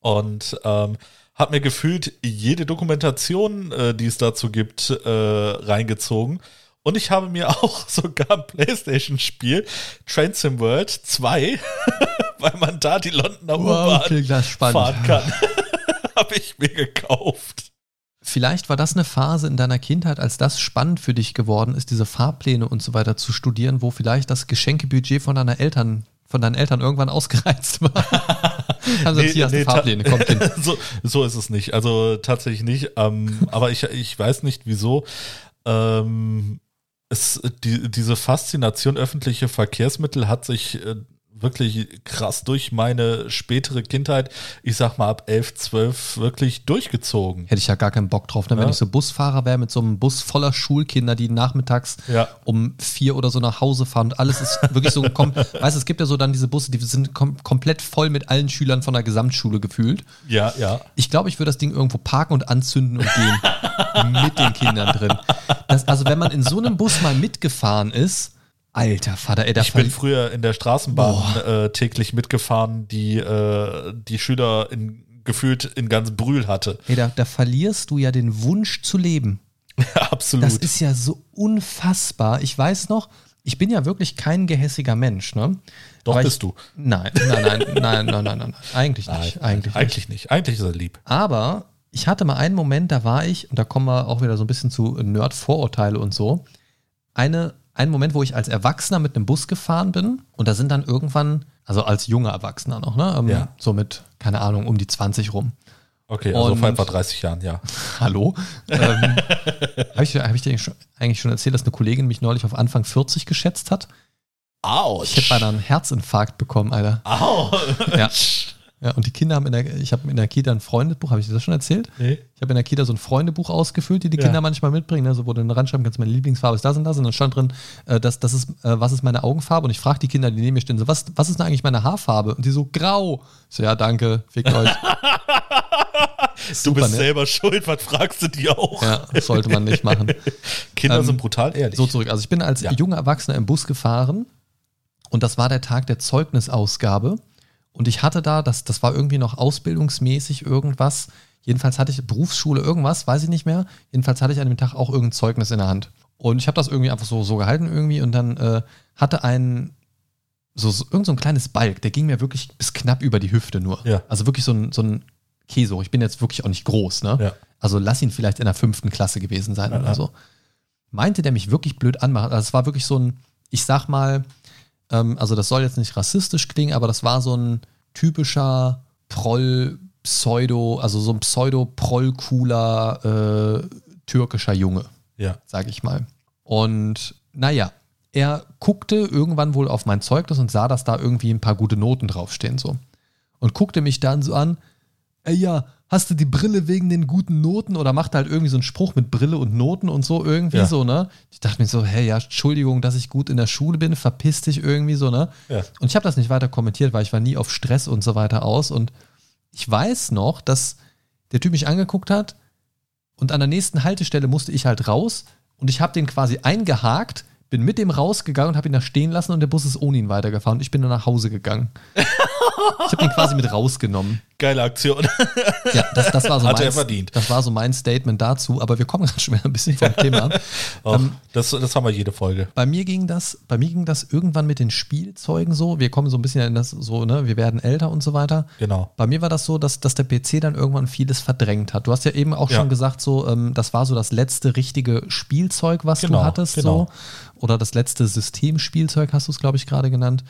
Speaker 1: und ähm, habe mir gefühlt jede Dokumentation, äh, die es dazu gibt, äh, reingezogen. Und ich habe mir auch sogar ein PlayStation-Spiel, Train Sim World 2, weil man da die Londoner
Speaker 3: Wow,
Speaker 1: U-Bahn fahren kann, habe ich mir gekauft.
Speaker 3: Vielleicht war das eine Phase in deiner Kindheit, als das spannend für dich geworden ist, diese Fahrpläne und so weiter zu studieren, wo vielleicht das Geschenkebudget von deiner Eltern, von deinen Eltern irgendwann ausgereizt war. Haben sie
Speaker 1: Nee,
Speaker 3: hier
Speaker 1: nee,
Speaker 3: Fahrpläne, komm Kind.
Speaker 1: so, so ist es nicht. Also tatsächlich nicht. Ähm, aber ich, ich weiß nicht wieso. Ähm, es, die, diese Faszination öffentliche Verkehrsmittel hat sich äh, wirklich krass durch meine spätere Kindheit, ich sag mal ab 11, 12, wirklich durchgezogen.
Speaker 3: Hätte ich ja gar keinen Bock drauf, ne? wenn
Speaker 1: Ja.
Speaker 3: ich so Busfahrer wäre mit so einem Bus voller Schulkinder, die nachmittags
Speaker 1: Ja.
Speaker 3: um vier oder so nach Hause fahren und alles ist wirklich so, kom weißt du, es gibt ja so dann diese Busse, die sind kom komplett voll mit allen Schülern von der Gesamtschule gefühlt.
Speaker 1: Ja, ja.
Speaker 3: Ich glaube, ich würde das Ding irgendwo parken und anzünden und gehen. mit den Kindern drin. Das, also, wenn man in so einem Bus mal mitgefahren ist, alter Vater, ey, da
Speaker 1: Ich bin früher in der Straßenbahn äh, täglich mitgefahren, die die, äh, die Schüler in, gefühlt in ganz Brühl hatte.
Speaker 3: ey, da, da verlierst du ja den Wunsch zu leben.
Speaker 1: Absolut.
Speaker 3: Das ist ja so unfassbar. Ich weiß noch, ich bin ja wirklich kein gehässiger Mensch, ne?
Speaker 1: Doch bist
Speaker 3: ich,
Speaker 1: du.
Speaker 3: Nein, nein, nein, nein, nein, nein, nein, nein. Eigentlich nicht. eigentlich nicht.
Speaker 1: Eigentlich nicht. Eigentlich ist er lieb.
Speaker 3: Aber ich hatte mal einen Moment, da war ich, und da kommen wir auch wieder so ein bisschen zu Nerd-Vorurteile und so, eine, einen Moment, wo ich als Erwachsener mit einem Bus gefahren bin und da sind dann irgendwann, also als junger Erwachsener noch, ne? Ähm,
Speaker 1: Ja.
Speaker 3: So mit, keine Ahnung, um die 20 rum.
Speaker 1: Okay, also
Speaker 3: Und-
Speaker 1: vor etwa 30 Jahren, ja.
Speaker 3: Hallo? ähm, Habe ich, hab ich dir eigentlich schon erzählt, dass eine Kollegin mich neulich auf Anfang 40 geschätzt hat?
Speaker 1: Autsch.
Speaker 3: Ich hätte beinahe einen Herzinfarkt bekommen, Alter. Ja. Ja, und die Kinder haben in der, ich habe in der Kita ein Freundebuch, habe ich dir das schon erzählt?
Speaker 1: Nee.
Speaker 3: Ich habe in der Kita so ein Freundebuch ausgefüllt, die die
Speaker 1: Ja.
Speaker 3: Kinder manchmal mitbringen, ne, so wo du dann ranschreiben kannst, meine Lieblingsfarbe ist das und das. Und dann stand drin, äh, das, das ist, äh, was ist meine Augenfarbe? Und ich frage die Kinder, die neben mir stehen, so, was, was ist denn eigentlich meine Haarfarbe? Und die so, grau. Ich so, ja, danke, fickt euch.
Speaker 1: Du
Speaker 3: Super,
Speaker 1: bist
Speaker 3: ne?
Speaker 1: selber schuld, was fragst du die auch?
Speaker 3: Ja, das sollte man nicht machen.
Speaker 1: Kinder
Speaker 3: Ähm,
Speaker 1: sind brutal ehrlich.
Speaker 3: So zurück. Also ich bin als
Speaker 1: Ja.
Speaker 3: junger Erwachsener im Bus gefahren und das war der Tag der Zeugnisausgabe. Und ich hatte da, das, das war irgendwie noch ausbildungsmäßig irgendwas. Jedenfalls hatte ich Berufsschule irgendwas, weiß ich nicht mehr. Jedenfalls hatte ich an dem Tag auch irgendein Zeugnis in der Hand. Und ich habe das irgendwie einfach so, so gehalten irgendwie und dann äh, hatte ein, so, so irgend so ein kleines Balk, der ging mir wirklich bis knapp über die Hüfte nur.
Speaker 1: Ja.
Speaker 3: Also wirklich so ein, so ein Käse. Ich bin jetzt wirklich auch nicht groß, ne?
Speaker 1: Ja.
Speaker 3: Also lass ihn vielleicht in der fünften Klasse gewesen sein
Speaker 1: Ja,
Speaker 3: oder so. Meinte der mich wirklich blöd anmachen. Also es war wirklich so ein, ich sag mal, ähm, also das soll jetzt nicht rassistisch klingen, aber das war so ein typischer Proll, Pseudo, also so ein Pseudo-Proll-cooler äh, türkischer Junge
Speaker 1: ja.
Speaker 3: sage ich mal. Und naja, er guckte irgendwann wohl auf mein Zeugnis und sah, dass da irgendwie ein paar gute Noten draufstehen so. Und guckte mich dann so an, ey ja, hast du die Brille wegen den guten Noten oder macht halt irgendwie so einen Spruch mit Brille und Noten und so irgendwie
Speaker 1: Ja.
Speaker 3: so, ne? Ich dachte mir so, hey, ja, Entschuldigung, dass ich gut in der Schule bin, verpiss dich irgendwie so, ne?
Speaker 1: Ja.
Speaker 3: Und ich habe das nicht weiter kommentiert, weil ich war nie auf Stress und so weiter aus und ich weiß noch, dass der Typ mich angeguckt hat und an der nächsten Haltestelle musste ich halt raus und ich habe den quasi eingehakt, bin mit dem rausgegangen und habe ihn da stehen lassen und der Bus ist ohne ihn weitergefahren und ich bin dann nach Hause gegangen. ich habe ihn quasi mit rausgenommen.
Speaker 1: Geile Aktion.
Speaker 3: Ja, das, das war so
Speaker 1: Hat
Speaker 3: mein,
Speaker 1: er verdient.
Speaker 3: Das war so mein Statement dazu, aber wir kommen gerade schon wieder ein bisschen vom Thema ab.
Speaker 1: Och,
Speaker 3: Ähm,
Speaker 1: das, das haben wir jede Folge.
Speaker 3: bei mir ging das, bei mir ging das irgendwann mit den Spielzeugen so. Wir kommen so ein bisschen in das so, ne, wir werden älter und so weiter.
Speaker 1: Genau.
Speaker 3: Bei mir war das so, dass, dass der PC dann irgendwann vieles verdrängt hat. Du hast ja eben auch
Speaker 1: Ja.
Speaker 3: schon gesagt, so, ähm, das war so das letzte richtige Spielzeug, was
Speaker 1: Genau,
Speaker 3: du hattest,
Speaker 1: genau.
Speaker 3: so. Oder das letzte Systemspielzeug, hast du es, glaube ich, gerade genannt.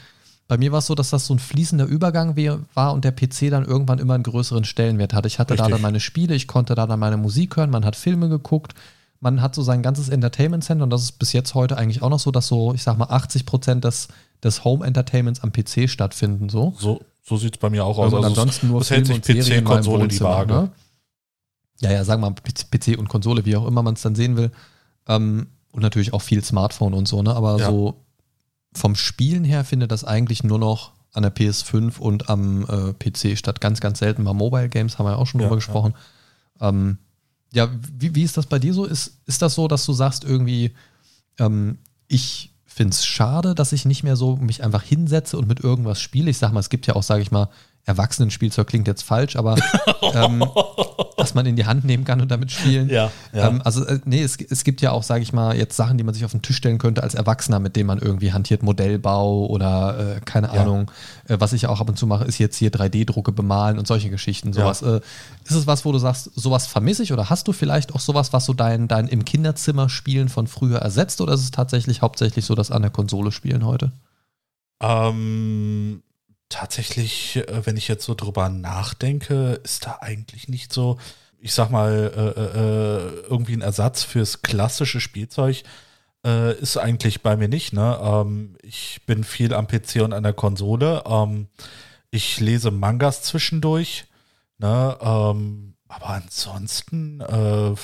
Speaker 3: Bei mir war es so, dass das so ein fließender Übergang war und der PC dann irgendwann immer einen größeren Stellenwert hatte. Ich hatte da
Speaker 1: Richtig.
Speaker 3: dann meine Spiele, ich konnte da dann meine Musik hören, man hat Filme geguckt, man hat so sein ganzes Entertainment Center und das ist bis jetzt heute eigentlich auch noch so, dass so, ich sag mal, 80 Prozent des, des Home Entertainments am PC stattfinden. So,
Speaker 1: so, so sieht es bei mir auch aus.
Speaker 3: Also ansonsten nur
Speaker 1: es hält sich PC, Konsole die Waage. Ne?
Speaker 3: Ja, ja, sagen wir mal PC und Konsole, wie auch immer man es dann sehen will. Ähm, und natürlich auch viel Smartphone und so, ne? Aber ja. so vom Spielen her findet das eigentlich nur noch an der PS5 und am äh, PC statt. Ganz, ganz selten mal Mobile Games, haben wir ja auch schon ja, drüber gesprochen. Ja, ähm, ja wie, wie ist das bei dir so? Ist, ist das so, dass du sagst irgendwie, ähm, ich finde es schade, dass ich nicht mehr so mich einfach hinsetze und mit irgendwas spiele? Ich sag mal, es gibt ja auch, sage ich mal, Erwachsenenspielzeug klingt jetzt falsch, aber ähm, dass man in die Hand nehmen kann und damit spielen.
Speaker 1: Ja, ja.
Speaker 3: Ähm, also, äh, nee, es, es gibt ja auch, sage ich mal, jetzt Sachen, die man sich auf den Tisch stellen könnte als Erwachsener, mit denen man irgendwie hantiert, Modellbau oder äh, keine ja. Ahnung. Äh, was ich auch ab und zu mache, ist jetzt hier 3D-Drucke bemalen und solche Geschichten. Sowas. Ja. Äh, ist es was, wo du sagst, sowas vermisse ich oder hast du vielleicht auch sowas, was so dein, dein im Kinderzimmer spielen von früher ersetzt oder ist es tatsächlich hauptsächlich so das an der Konsole spielen heute?
Speaker 1: Ähm tatsächlich, äh, wenn ich jetzt so drüber nachdenke, ist da eigentlich nicht so, ich sag mal, äh, äh, irgendwie ein Ersatz fürs klassische Spielzeug. Äh, ist eigentlich bei mir nicht. Ne? Ähm, ich bin viel am PC und an der Konsole. Ähm, ich lese Mangas zwischendurch. Ne? Ähm, aber ansonsten, äh,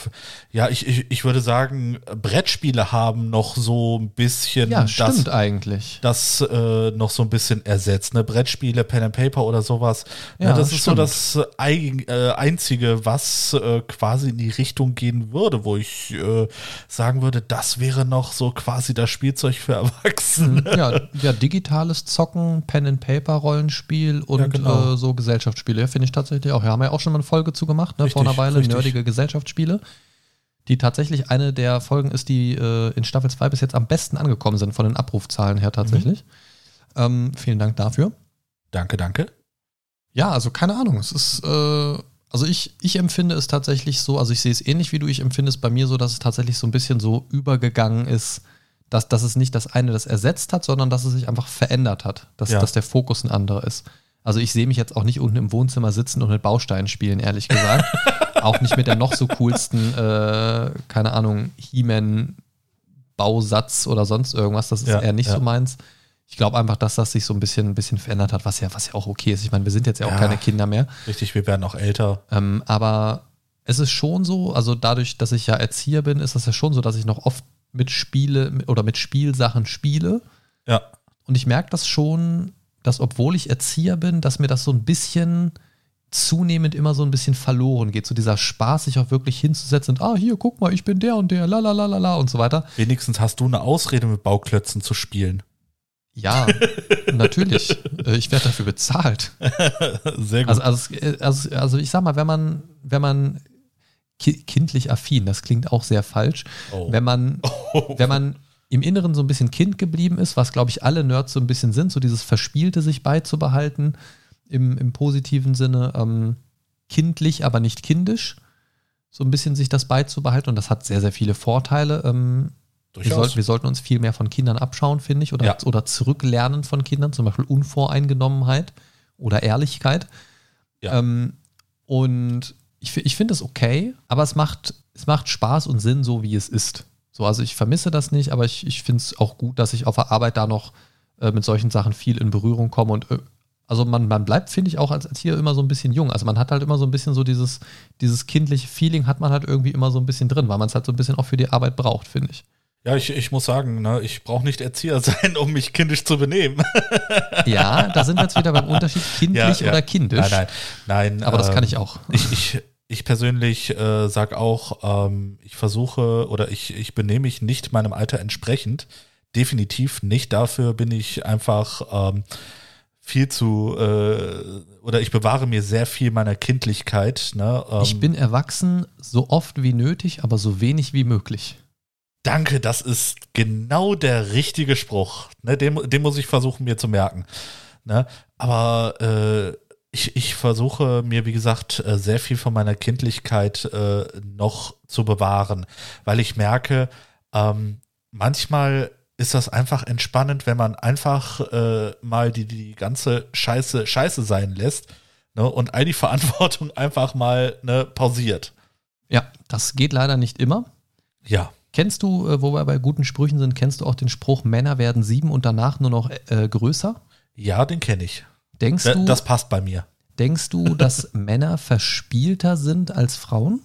Speaker 1: ja, ich, ich, ich würde sagen, Brettspiele haben noch so ein bisschen.
Speaker 3: Ja, das, eigentlich.
Speaker 1: Das äh, noch so ein bisschen ersetzt. Ne? Brettspiele, Pen and Paper oder sowas. Ja, ja das stimmt. ist so das äh, Einzige, was äh, quasi in die Richtung gehen würde, wo ich äh, sagen würde, das wäre noch so quasi das Spielzeug für Erwachsene.
Speaker 3: Hm, ja, ja digitales Zocken, Pen and Paper Rollenspiel und ja, genau. Äh, so Gesellschaftsspiele. Ja, finde ich tatsächlich auch. Ja, haben wir ja auch schon mal eine Folge zu gemacht ne, richtig, vor einer Weile, richtig. nerdige Gesellschaftsspiele, die tatsächlich eine der Folgen ist, die äh, in Staffel 2 bis jetzt am besten angekommen sind, von den Abrufzahlen her tatsächlich. Mhm. Ähm, vielen Dank dafür.
Speaker 1: Danke, danke.
Speaker 3: Ja, also keine Ahnung. Es ist, äh, also ich, ich empfinde es tatsächlich so, also ich sehe es ähnlich wie du, ich empfinde es bei mir so, dass es tatsächlich so ein bisschen so übergegangen ist, dass, dass es nicht das eine das ersetzt hat, sondern dass es sich einfach verändert hat, dass, ja. dass der Fokus ein anderer ist. Also ich sehe mich jetzt auch nicht unten im Wohnzimmer sitzen und mit Bausteinen spielen, ehrlich gesagt. auch nicht mit der noch so coolsten, äh, keine Ahnung, He-Man Bausatz oder sonst irgendwas. Das ist ja, eher nicht ja. so meins. Ich glaube einfach, dass das sich so ein bisschen, ein bisschen verändert hat, was ja, was ja auch okay ist. Ich meine, wir sind jetzt ja auch ja, keine Kinder mehr.
Speaker 1: Richtig, wir werden auch älter.
Speaker 3: Ähm, aber es ist schon so, also dadurch, dass ich ja Erzieher bin, ist das ja schon so, dass ich noch oft mit Spiele oder mit Spielsachen spiele.
Speaker 1: Ja.
Speaker 3: Und ich merke das schon, dass obwohl ich Erzieher bin, dass mir das so ein bisschen zunehmend immer so ein bisschen verloren geht. So dieser Spaß, sich auch wirklich hinzusetzen und, ah, hier, guck mal, ich bin der und der, la la la la la und so weiter.
Speaker 1: Wenigstens hast du eine Ausrede, mit Bauklötzen zu spielen.
Speaker 3: Ja, natürlich. Äh, ich werde dafür bezahlt.
Speaker 1: Sehr gut.
Speaker 3: Also, also, also, also, ich sag mal, wenn man, wenn man kindlich affin, das klingt auch sehr falsch, oh. wenn man, oh. wenn man im Inneren so ein bisschen Kind geblieben ist, was, glaube ich, alle Nerds so ein bisschen sind, so dieses Verspielte sich beizubehalten, im, im positiven Sinne, ähm, kindlich, aber nicht kindisch, so ein bisschen sich das beizubehalten und das hat sehr, sehr viele Vorteile. Ähm, wir, sollten, wir, sollten uns viel mehr von Kindern abschauen, finde ich, oder, ja. oder zurücklernen von Kindern, zum Beispiel Unvoreingenommenheit oder Ehrlichkeit. Ja. Ähm, und ich, ich finde es okay, aber es macht, es macht Spaß und Sinn, so wie es ist. So, also ich vermisse das nicht, aber ich, ich finde es auch gut, dass ich auf der Arbeit da noch äh, mit solchen Sachen viel in Berührung komme und äh, also man, man bleibt, finde ich, auch als Erzieher immer so ein bisschen jung. Also man hat halt immer so ein bisschen so dieses, dieses kindliche Feeling hat man halt irgendwie immer so ein bisschen drin, weil man es halt so ein bisschen auch für die Arbeit braucht, finde ich.
Speaker 1: Ja, ich, ich muss sagen, ne, ich brauche nicht Erzieher sein, um mich kindisch zu benehmen.
Speaker 3: ja, da sind wir jetzt wieder beim Unterschied kindlich ja, ja. oder kindisch.
Speaker 1: Nein, nein, nein.
Speaker 3: Aber ähm, das kann ich auch.
Speaker 1: Ich, ich, ich persönlich äh, sage auch, ähm, ich versuche oder ich, ich benehme mich nicht meinem Alter entsprechend. Definitiv nicht. Dafür bin ich einfach ähm, viel zu äh, oder ich bewahre mir sehr viel meiner Kindlichkeit. Ne?
Speaker 3: Ähm, ich bin erwachsen so oft wie nötig, aber so wenig wie möglich.
Speaker 1: Danke, das ist genau der richtige Spruch. Ne? Den, den muss ich versuchen mir zu merken. Ne? Aber äh, ich, ich versuche mir, wie gesagt, äh, sehr viel von meiner Kindlichkeit äh, noch zu bewahren, weil ich merke, ähm, manchmal ist das einfach entspannend, wenn man einfach äh, mal die, die ganze Scheiße Scheiße sein lässt ne, und all die Verantwortung einfach mal ne, pausiert.
Speaker 3: Ja, das geht leider nicht immer.
Speaker 1: Ja.
Speaker 3: Kennst du, äh, wo wir bei guten Sprüchen sind, kennst du auch den Spruch, Männer werden sieben und danach nur noch äh, größer?
Speaker 1: Ja, den kenne ich.
Speaker 3: Denkst du,
Speaker 1: Das passt bei mir.
Speaker 3: denkst du, dass Männer verspielter sind als Frauen?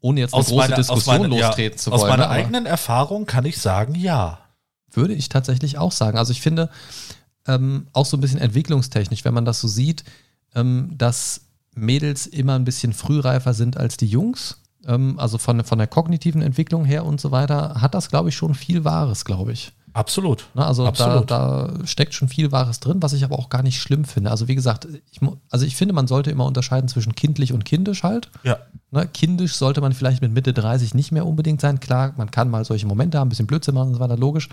Speaker 3: Ohne jetzt eine große
Speaker 1: meiner-
Speaker 3: Diskussion
Speaker 1: ja,
Speaker 3: lostreten zu
Speaker 1: Aus
Speaker 3: wollen.
Speaker 1: meiner
Speaker 3: ne,
Speaker 1: eigenen Erfahrung kann ich sagen, ja.
Speaker 3: Würde ich tatsächlich auch sagen. Also ich finde, ähm, auch so ein bisschen entwicklungstechnisch, wenn man das so sieht, ähm, dass Mädels immer ein bisschen frühreifer sind als die Jungs. Ähm, also von, von der kognitiven Entwicklung her und so weiter, hat das, glaube ich, schon viel Wahres, glaube ich.
Speaker 1: Absolut.
Speaker 3: Ne, also da,
Speaker 1: Absolut.
Speaker 3: da steckt schon viel Wahres drin, was ich aber auch gar nicht schlimm finde. Also wie gesagt, ich, also ich finde, man sollte immer unterscheiden zwischen kindlich und kindisch halt.
Speaker 1: Ja.
Speaker 3: Ne, kindisch sollte man vielleicht mit Mitte 30 nicht mehr unbedingt sein. Klar, man kann mal solche Momente haben, ein bisschen Blödsinn machen und so weiter, logisch.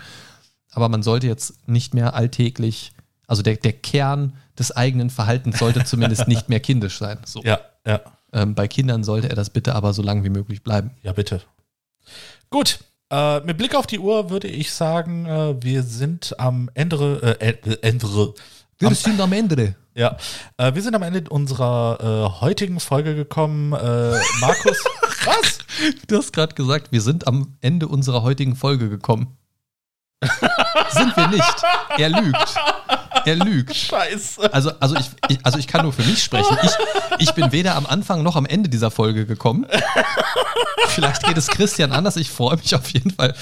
Speaker 3: Aber man sollte jetzt nicht mehr alltäglich, also der, der Kern des eigenen Verhaltens sollte zumindest nicht mehr kindisch sein. So.
Speaker 1: Ja, ja.
Speaker 3: Ähm, bei Kindern sollte er das bitte aber so lange wie möglich bleiben.
Speaker 1: Ja, bitte. Gut. Äh, mit Blick auf die Uhr würde ich sagen, äh, wir sind am Ende, äh, Ende, am,
Speaker 3: sind am Ende.
Speaker 1: ja, äh, wir sind am Ende unserer äh, heutigen Folge gekommen. Äh, Markus, was?
Speaker 3: Du hast gerade gesagt, wir sind am Ende unserer heutigen Folge gekommen. Sind wir nicht. Er lügt. Er lügt.
Speaker 1: Scheiße.
Speaker 3: Also, also, ich, ich, also ich kann nur für mich sprechen. Ich, ich bin weder am Anfang noch am Ende dieser Folge gekommen. Vielleicht geht es Christian anders. Ich freue mich auf jeden Fall,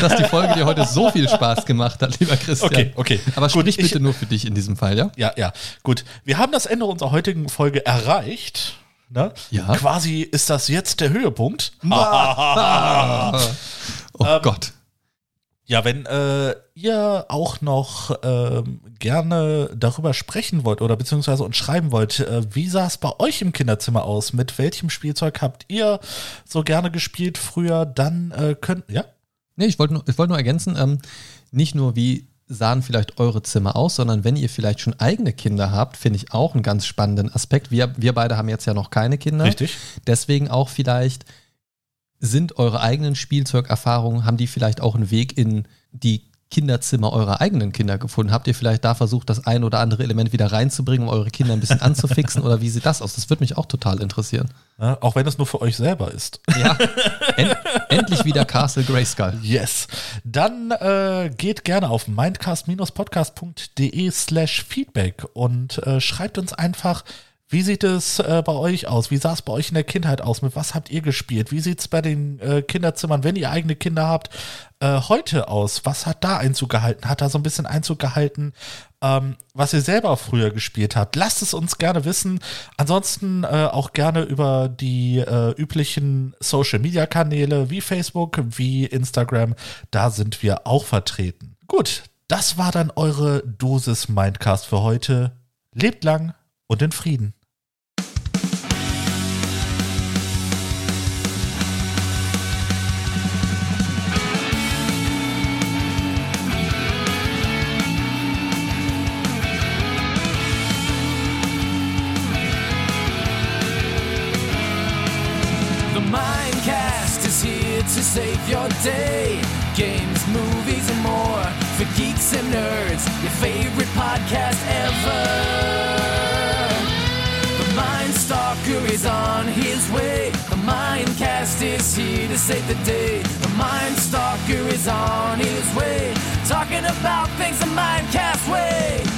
Speaker 3: dass die Folge dir heute so viel Spaß gemacht hat, lieber Christian.
Speaker 1: Okay, okay.
Speaker 3: Aber
Speaker 1: Gut,
Speaker 3: sprich
Speaker 1: ich-
Speaker 3: bitte nur für dich in diesem Fall, ja?
Speaker 1: Ja, ja, gut. Wir haben das Ende unserer heutigen Folge erreicht. Ne?
Speaker 3: Ja.
Speaker 1: Quasi ist das jetzt der Höhepunkt.
Speaker 3: Oh
Speaker 1: Ähm,
Speaker 3: Gott.
Speaker 1: Ja, wenn äh, ihr auch noch ähm, gerne darüber sprechen wollt oder beziehungsweise uns schreiben wollt, äh, wie sah es bei euch im Kinderzimmer aus? Mit welchem Spielzeug habt ihr so gerne gespielt früher? Dann äh, könnt, ja?
Speaker 3: Nee, ich wollte nur, ich wollte nur ergänzen, ähm, nicht nur wie sahen vielleicht eure Zimmer aus, sondern wenn ihr vielleicht schon eigene Kinder habt, finde ich auch einen ganz spannenden Aspekt. Wir, wir beide haben jetzt ja noch keine Kinder.
Speaker 1: Richtig.
Speaker 3: Deswegen auch vielleicht sind eure eigenen Spielzeugerfahrungen, haben die vielleicht auch einen Weg in die Kinderzimmer eurer eigenen Kinder gefunden? Habt ihr vielleicht da versucht, das ein oder andere Element wieder reinzubringen, um eure Kinder ein bisschen anzufixen? oder wie sieht das aus? Das würde mich auch total interessieren.
Speaker 1: Ja, auch wenn es nur für euch selber ist.
Speaker 3: Ja, end, endlich wieder Castle Grayskull.
Speaker 1: Yes. Dann äh, geht gerne auf mindcast-podcast.de slash feedback und äh, schreibt uns einfach, wie sieht es äh, bei euch aus? Wie sah es bei euch in der Kindheit aus? Mit was habt ihr gespielt? Wie sieht es bei den äh, Kinderzimmern, wenn ihr eigene Kinder habt, äh, heute aus? Was hat da Einzug gehalten? Hat da so ein bisschen Einzug gehalten, ähm, was ihr selber früher gespielt habt? Lasst es uns gerne wissen. Ansonsten äh, auch gerne über die äh, üblichen Social-Media-Kanäle wie Facebook, wie Instagram. Da sind wir auch vertreten. Gut, das war dann eure Dosis Mindcast für heute. Lebt lang und in Frieden.
Speaker 5: The Mindcast is here to save your day. Games, movies, and more for geeks and nerds. Your favorite podcast Is on his way. The Mindcast is here to save the day. The Mindstalker is on his way. Talking about things the Mindcast way.